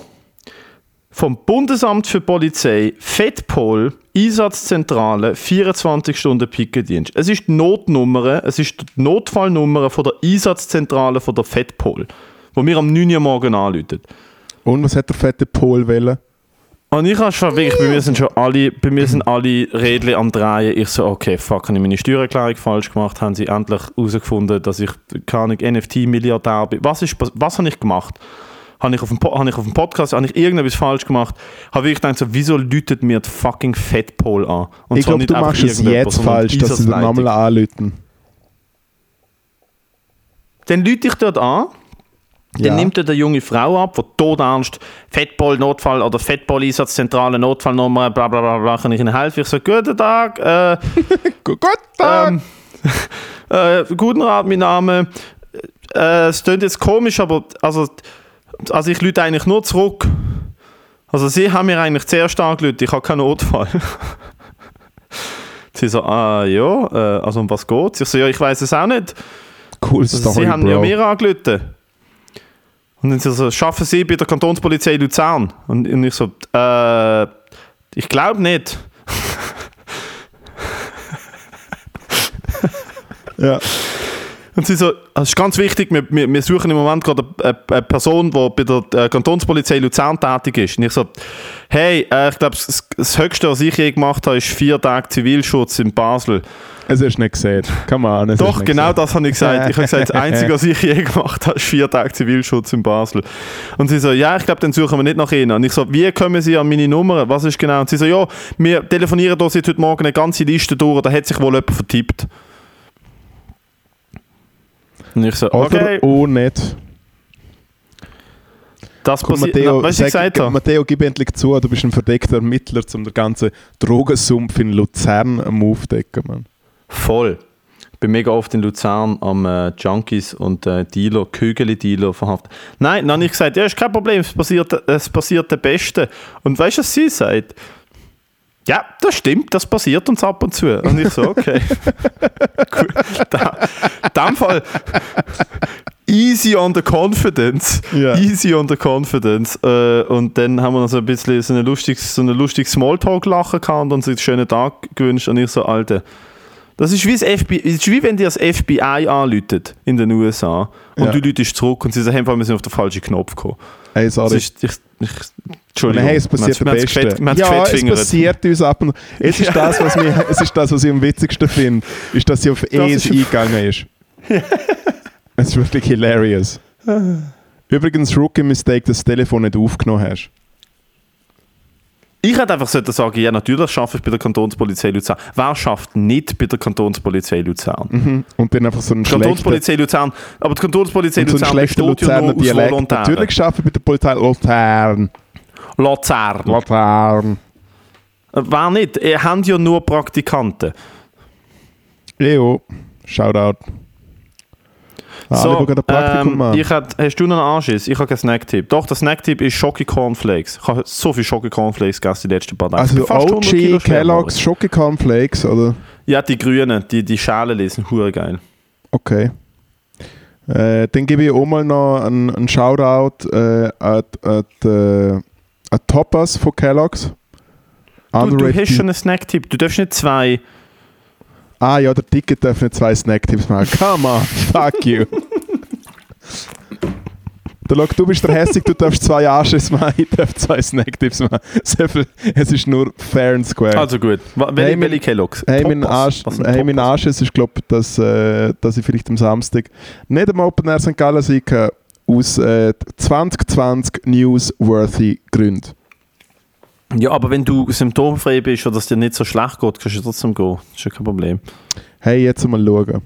vom Bundesamt für Polizei, FEDPOL, Einsatzzentrale, 24 Stunden Pickendienst. Es ist die Notnummer, es ist die Notfallnummer von der Einsatzzentrale von der FEDPOL, wo mir am 9 Uhr morgen anläutet. Und was hat der fette Pol? Und ich habe schon wirklich, bei mir sind schon alle, bei mir sind alle Rädchen am Drehen. Ich so, okay, fuck, habe ich meine Steuererklärung falsch gemacht? Haben sie endlich herausgefunden, dass ich, keine NFT-Milliardär bin? Was, ist, was habe ich gemacht? Habe ich, auf dem, habe ich auf dem Podcast, habe ich irgendetwas falsch gemacht? Habe ich gedacht, so, wieso läutet mir die fucking Fettpol an? Und ich glaube, nicht du einfach machst es jetzt falsch, dass sie den nochmal anrufen. Dann lüte ich dort an. Dann Ja. nimmt er eine junge Frau ab, die todernst Fettball, Notfall oder Fettball-Einsatzzentrale, Notfallnummer, bla bla bla bla, kann ich Ihnen helfen? Ich so, guten Tag, äh, <laughs> Gut, Tag. ähm, <laughs> äh, guten Rat, mein Name. Äh, es klingt jetzt komisch, aber also, also ich lüte eigentlich nur zurück. Also Sie haben mir eigentlich zuerst angelüht, ich habe keinen Notfall. <laughs> Sie so, ah ja, äh, also um was geht's? Ich so, ja, ich weiß es auch nicht. cool Also Story, Sie haben Bro. ja mir angelüht. Und dann sie so, schaffen Sie bei der Kantonspolizei Luzern? Und, und ich so, äh, ich glaube nicht. ja. <laughs> Und sie so, es ist ganz wichtig, wir, wir, wir suchen im Moment gerade eine, eine Person, die bei der äh, Kantonspolizei Luzern tätig ist. Und ich so, hey, äh, ich glaube, das, das Höchste, was ich je gemacht habe, ist vier Tage Zivilschutz in Basel. Es du nicht gesehen. Come on. es Doch, genau gesehen. das habe ich gesagt. Ich habe gesagt, das Einzige, was ich je <laughs> gemacht habe, ist vier Tage Zivilschutz in Basel. Und sie so, ja, ich glaube, dann suchen wir nicht nach Ihnen. Und ich so, wie kommen Sie an meine Nummer? Was ist genau? Und sie so, ja, wir telefonieren seit heute Morgen eine ganze Liste durch, da hat sich wohl jemand vertippt. Und ich so, Oder okay, auch nicht. das Komm, passiert. Matteo, Na, was ich sag, gesagt habe? Matteo, gib endlich zu, du bist ein verdeckter Ermittler, um den ganzen Drogensumpf in Luzern am Aufdecken, Mann. Voll. Ich bin mega oft in Luzern am äh, Junkies und äh, Dealer, Kügeli-Dealer verhaftet. Nein, dann habe ich gesagt, ja, ist kein Problem, es passiert, es passiert der Beste. Und weißt du, was sie sagt? Ja, das stimmt, das passiert uns ab und zu. Und ich so, okay. <laughs> Cool. Da, in dem Fall easy on the confidence. Ja. Easy on the confidence. Äh, und dann haben wir noch so ein bisschen so ein lustiges, so ein lustiges Smalltalk-Lachen gehabt und uns einen schönen Tag gewünscht. Und ich so, Alter, das ist wie, das FBI, ist wie wenn dir das FBI anläutet in den USA und Ja. du läutest zurück und sie sagen, wir sind auf den falschen Knopf gekommen. Hey, sorry. ist, ich, ich, Entschuldigung. Nein, es passiert Wir der haben es Beste. gefett- wir haben es Ja, es passiert uns ab und <laughs> es ist, das, was mich, es ist das, was ich am witzigsten finde, ist, dass sie auf ES ist- eingegangen ist. <laughs> es ist wirklich hilarious. Übrigens, Rookie-Mistake, dass du das Telefon nicht aufgenommen hast. Ich hätte einfach sagen, ja, natürlich schaffe ich bei der Kantonspolizei Luzern. Wer schafft nicht bei der Kantonspolizei Luzern? Mhm. Und dann einfach so ein Kantonspolizei Luzern, aber die Kantonspolizei und so ein Luzern besteht ja Luzerner nur aus Dialekt. Volontären. Natürlich geschafft bei der Polizei Luzern. Luzern. Luzern. Wer nicht? Ihr habt ja nur Praktikanten. Jo, Shoutout. Ah, alle, die gerade ein Praktikum ähm, ich hätt, hast du noch einen Anschiss? Ich habe keinen Snacktipp. Doch, der Snacktipp ist Schoki Cornflakes. Ich habe so viel Schoki Cornflakes gegessen die letzten paar Tage. Ich Also bin fast 100 Kilo OG Kellogg's. Schoki Cornflakes, oder? Ja, die grünen, die, die Schalen sind hure geil. Okay. Äh, dann gebe ich auch mal noch einen, einen Shoutout äh, an, die, an Toppers von Kellogg's. Du, du hast schon einen Snacktipp. Du darfst nicht zwei. Ah ja, der Ticket darf nicht zwei Snacktipps machen. Come on, fuck you. Der Log, du bist der Hässig, du darfst zwei Arsches machen, ich darf zwei Snacktipps machen. Es ist nur fair and square. Also gut. Welche, hey, welche Kellogg's? Hey, mein Arsch, hey, mein Arsches ist, glaube dass, äh, dass ich vielleicht am Samstag nicht am Open Air St. Gallen sein kann, aus äh, 2020 newsworthy Gründen. Ja, aber wenn du symptomfrei bist oder es dir nicht so schlecht geht, kannst du trotzdem gehen. Das ist ja kein Problem. Hey, jetzt mal schauen.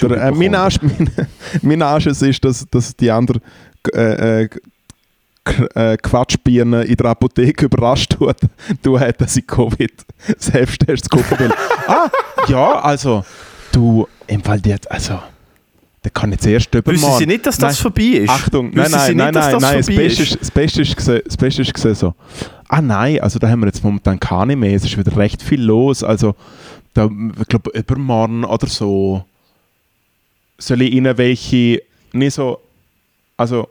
Der, äh, mein, Arsch, <laughs> mein, mein Arsch ist, dass, dass die anderen äh, äh, äh, Quatschbirnen in der Apotheke <laughs> überrascht hat, du hast, dass ich Covid <laughs> Selbsttest kaufen will. ah, ja, also, du, im Fall die, also, der kann jetzt erst übermorgen. Wissen Sie nicht, dass das nein, vorbei ist? Achtung, nein, nein, nein, nein, nein, das Beste ist, das Beste ist, das Beste ist gesehen so. Ah nein, also da haben wir jetzt momentan keine mehr, es ist wieder recht viel los, also, da, ich glaube, übermorgen oder so soll ich ihnen welche nicht so, also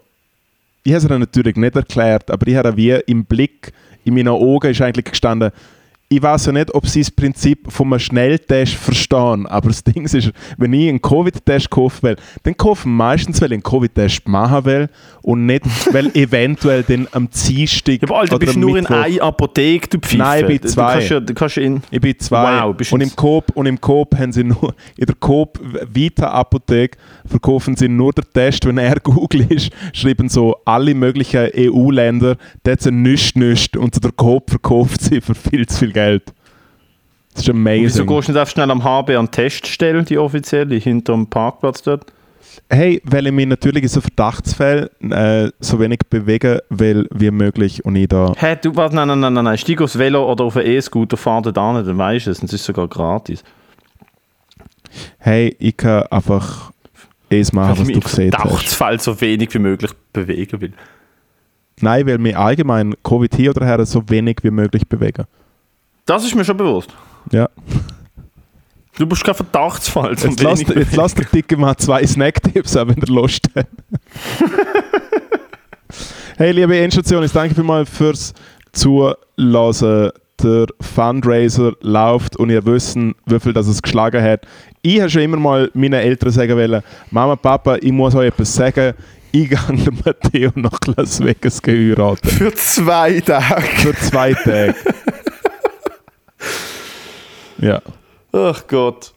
ich habe es natürlich nicht erklärt, aber ich habe wie im Blick, in meinen Augen ist eigentlich gestanden, ich weiß ja nicht, ob sie das Prinzip von einem Schnelltest verstehen, aber das Ding ist, wenn ich einen Covid-Test kaufen will, dann kaufen meistens, weil ich einen Covid-Test machen will und nicht, <laughs> weil eventuell dann am Dienstag ja, aber Alter, bist du nur Mittwoch. in einer Apotheke, du Pfeife. Nein, ich bin zwei. Du kannst ja, du kannst in ich bin zwei. Wow, und, im Coop, und im Coop haben sie nur, in der Coop Vita Apotheke verkaufen sie nur den Test, wenn er <laughs> Google ist, schreiben so alle möglichen EU-Länder, das ist nichts, nichts und der Coop verkauft sie für viel zu viel Geld. Geld. Das ist amazing. Und wieso gehst du nicht einfach schnell am HB an den Teststelle, die offizielle, hinter dem Parkplatz dort? Hey, weil ich mich natürlich in so Verdachtsfällen äh, so wenig bewegen will wie möglich und ich da... Hey, du, warte, nein, nein, nein, nein, steig aufs Velo oder auf einen E-Scooter, fahr da nicht, dann weißt du es, es ist sogar gratis. Hey, ich kann einfach es machen, was du gesehen hast. Verdachtsfall so wenig wie möglich bewegen will. Nein, weil mir allgemein Covid hier oder her so wenig wie möglich bewegen. Das ist mir schon bewusst. Ja. Du bist kein Verdachtsfall. Jetzt lass, jetzt lass der Dicke mal zwei Snacktipps an, wenn er Lust hat. <laughs> hey, liebe Endstation, ich danke vielmals fürs Zulassen. Der Fundraiser läuft und ihr wisst, wie viel das es geschlagen hat. Ich habe schon immer mal meinen Eltern sagen wollen, Mama, Papa, ich muss euch etwas sagen. Ich gehe Matteo nach Las Vegas geheiratet. Für zwei Tage. Für zwei Tage. <laughs> Ja. Ach Gott.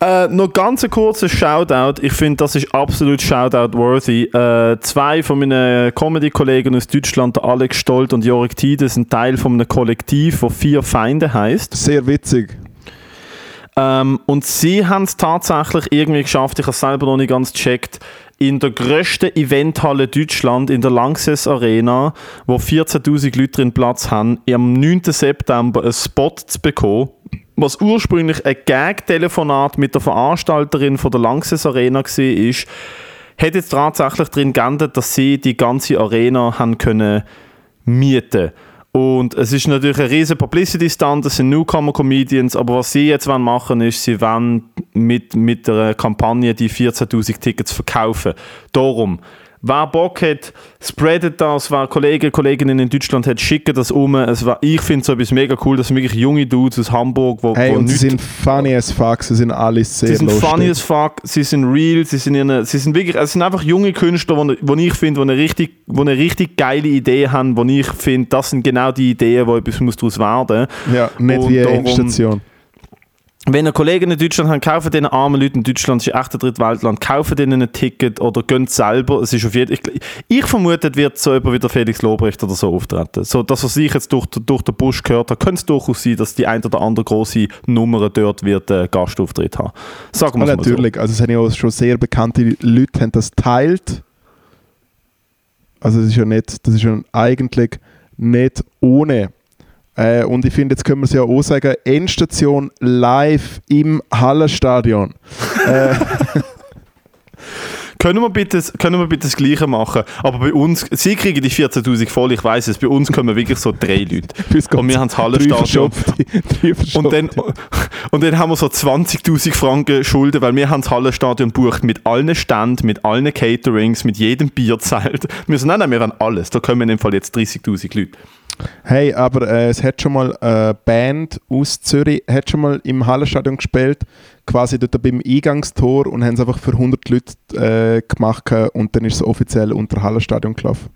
Äh, noch ganz ein kurzer Shoutout. Ich finde, das ist absolut Shoutout-worthy. Äh, zwei von meinen Comedy-Kollegen aus Deutschland, Alex Stolt und Jorik Tide, sind Teil von einem Kollektiv, das Vier Feinde heißt. Sehr witzig. Ähm, und sie haben es tatsächlich irgendwie geschafft, ich habe es selber noch nicht ganz gecheckt, in der grössten Eventhalle Deutschland, in der Lanxess Arena, wo 14.000 Leute drin Platz haben, am 9. September einen Spot zu bekommen was ursprünglich ein Gag-Telefonat mit der Veranstalterin von der Lanxess Arena war, hat jetzt tatsächlich darin geändert, dass sie die ganze Arena haben können mieten und es ist natürlich ein riesen Publicity-Stand, das sind Newcomer-Comedians, aber was sie jetzt machen wollen, ist, sie wollen mit, mit der Kampagne die 14'000 Tickets verkaufen. Darum, Wer Bock hat, spreadet das. Wer Kollegen, Kolleginnen in Deutschland hat, schickt das um. Es war, ich finde so etwas mega cool, dass wirklich junge Dudes aus Hamburg, wo, hey, wo und sie sind funny as fuck, sie sind alle sehr Sie sind lustig. funny as fuck, sie sind real, sie sind, eine, sie sind wirklich, es sind einfach junge Künstler, wo, wo ich finde, die eine richtig, wo eine richtig geile Idee haben, wo ich finde, das sind genau die Ideen, wo etwas muss daraus werden. Ja, nicht und wie eine Endstation wenn ihr Kollegen in Deutschland habt, kaufen diesen armen Leuten in Deutschland, das ist echt ein Drittweltland, kaufen denen ein Ticket oder gönnt selber. Es ist auf jeden, ich, ich vermute, wird so jemand wie der Felix Lobrecht oder so auftreten. So, das, was ich jetzt durch, durch den Busch gehört habe, könnte es durchaus sein, dass die ein oder andere große Nummer dort wird äh, Gastauftritt haben. Sagen wir ja, Natürlich, so. also es haben ja auch schon sehr bekannte Leute haben das teilt. Also das ist ja nicht, das ist ja eigentlich nicht ohne äh, und ich finde, jetzt können wir es ja auch sagen, Endstation live im Hallenstadion. <laughs> äh, <laughs> können wir, bitte, können wir bitte das Gleiche machen? Aber bei uns, sie kriegen die 14'000 voll, ich weiß es, bei uns kommen wirklich so drei Leute. <laughs> Und wir haben das Hallenstadion. Und dann, und dann haben wir so 20'000 Franken Schulden, weil wir haben das Hallenstadion bucht mit allen Ständen, mit allen Caterings, mit jedem Bierzelt. Wir sagen, nein, nein, wir haben alles. Da kommen in dem Fall jetzt 30'000 Leute. Hey, aber äh, es hat schon mal eine Band aus Zürich hat schon mal im Hallenstadion gespielt, quasi dort beim Eingangstor und haben es einfach für 100 Leute äh, gemacht und dann ist es offiziell unter Hallenstadion gelaufen.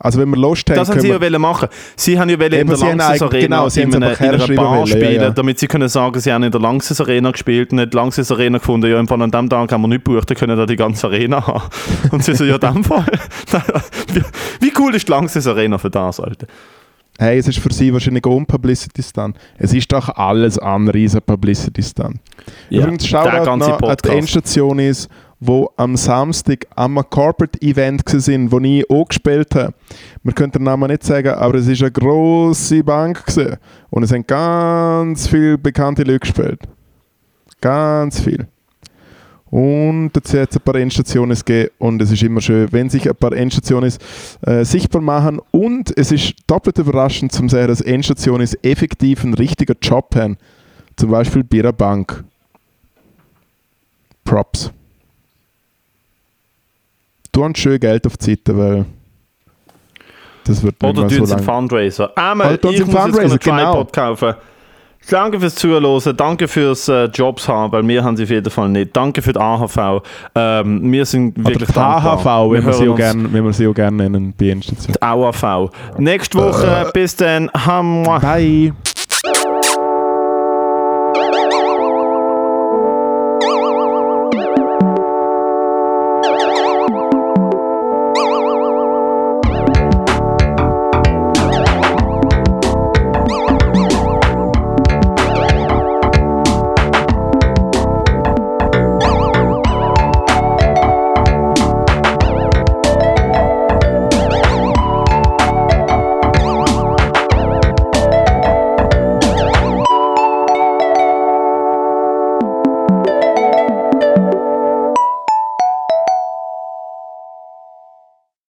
Also wenn wir Lust haben, Das haben sie ja wollen machen. Sie haben ja wollen in der Langsys Arena genau, sie in, einer, in einer Bar spielen, ja, ja. damit sie können sagen, sie haben in der Langsys Arena gespielt und nicht die Langsys Arena gefunden. Ja, im Fall an dem Tag haben wir nicht gebucht, dann können da die ganze Arena haben. <laughs> Und sie so, ja, dem Fall. <laughs> wie, cool ist die Langsys Arena für das, Alter? Hey, es ist für sie wahrscheinlich auch Publicity Stunt. Es ist doch alles andere als Publicity Stunt. Ja, Übrigens, der Shoutout ganze noch an die Podcast. Endstation ist, wo am Samstag am Corporate Event waren, wo ich auch gespielt habe. Wir können den Namen nicht sagen, aber es war eine grosse Bank gewesen. und es haben ganz viele bekannte Leute gespielt. Ganz viel. Und dazu hat es ein paar Endstationen gegeben und es ist immer schön, wenn sich ein paar Endstationen äh, sichtbar machen und es ist doppelt überraschend zu sehen, dass Endstationen effektiv einen richtigen Job haben. Zum Beispiel bei einer Bank. Props. Du hast schön Geld auf die Seite, weil das wird Oder tun so sie. Fundraiser. Einmal, Oder tun ich muss einen jetzt einen Fundraiser, genau. Tripod kaufen. Danke fürs Zuhören, danke fürs äh, Jobs haben, weil wir haben sie auf jeden Fall nicht. Danke für die AHV. Ähm, wir sind Oder wirklich die dankbar. wenn wir, sie auch gern, wenn wir sie auch gerne nennen bei Endstation. Die AHV. Nächste Woche, bis dann. Hammer. Bye.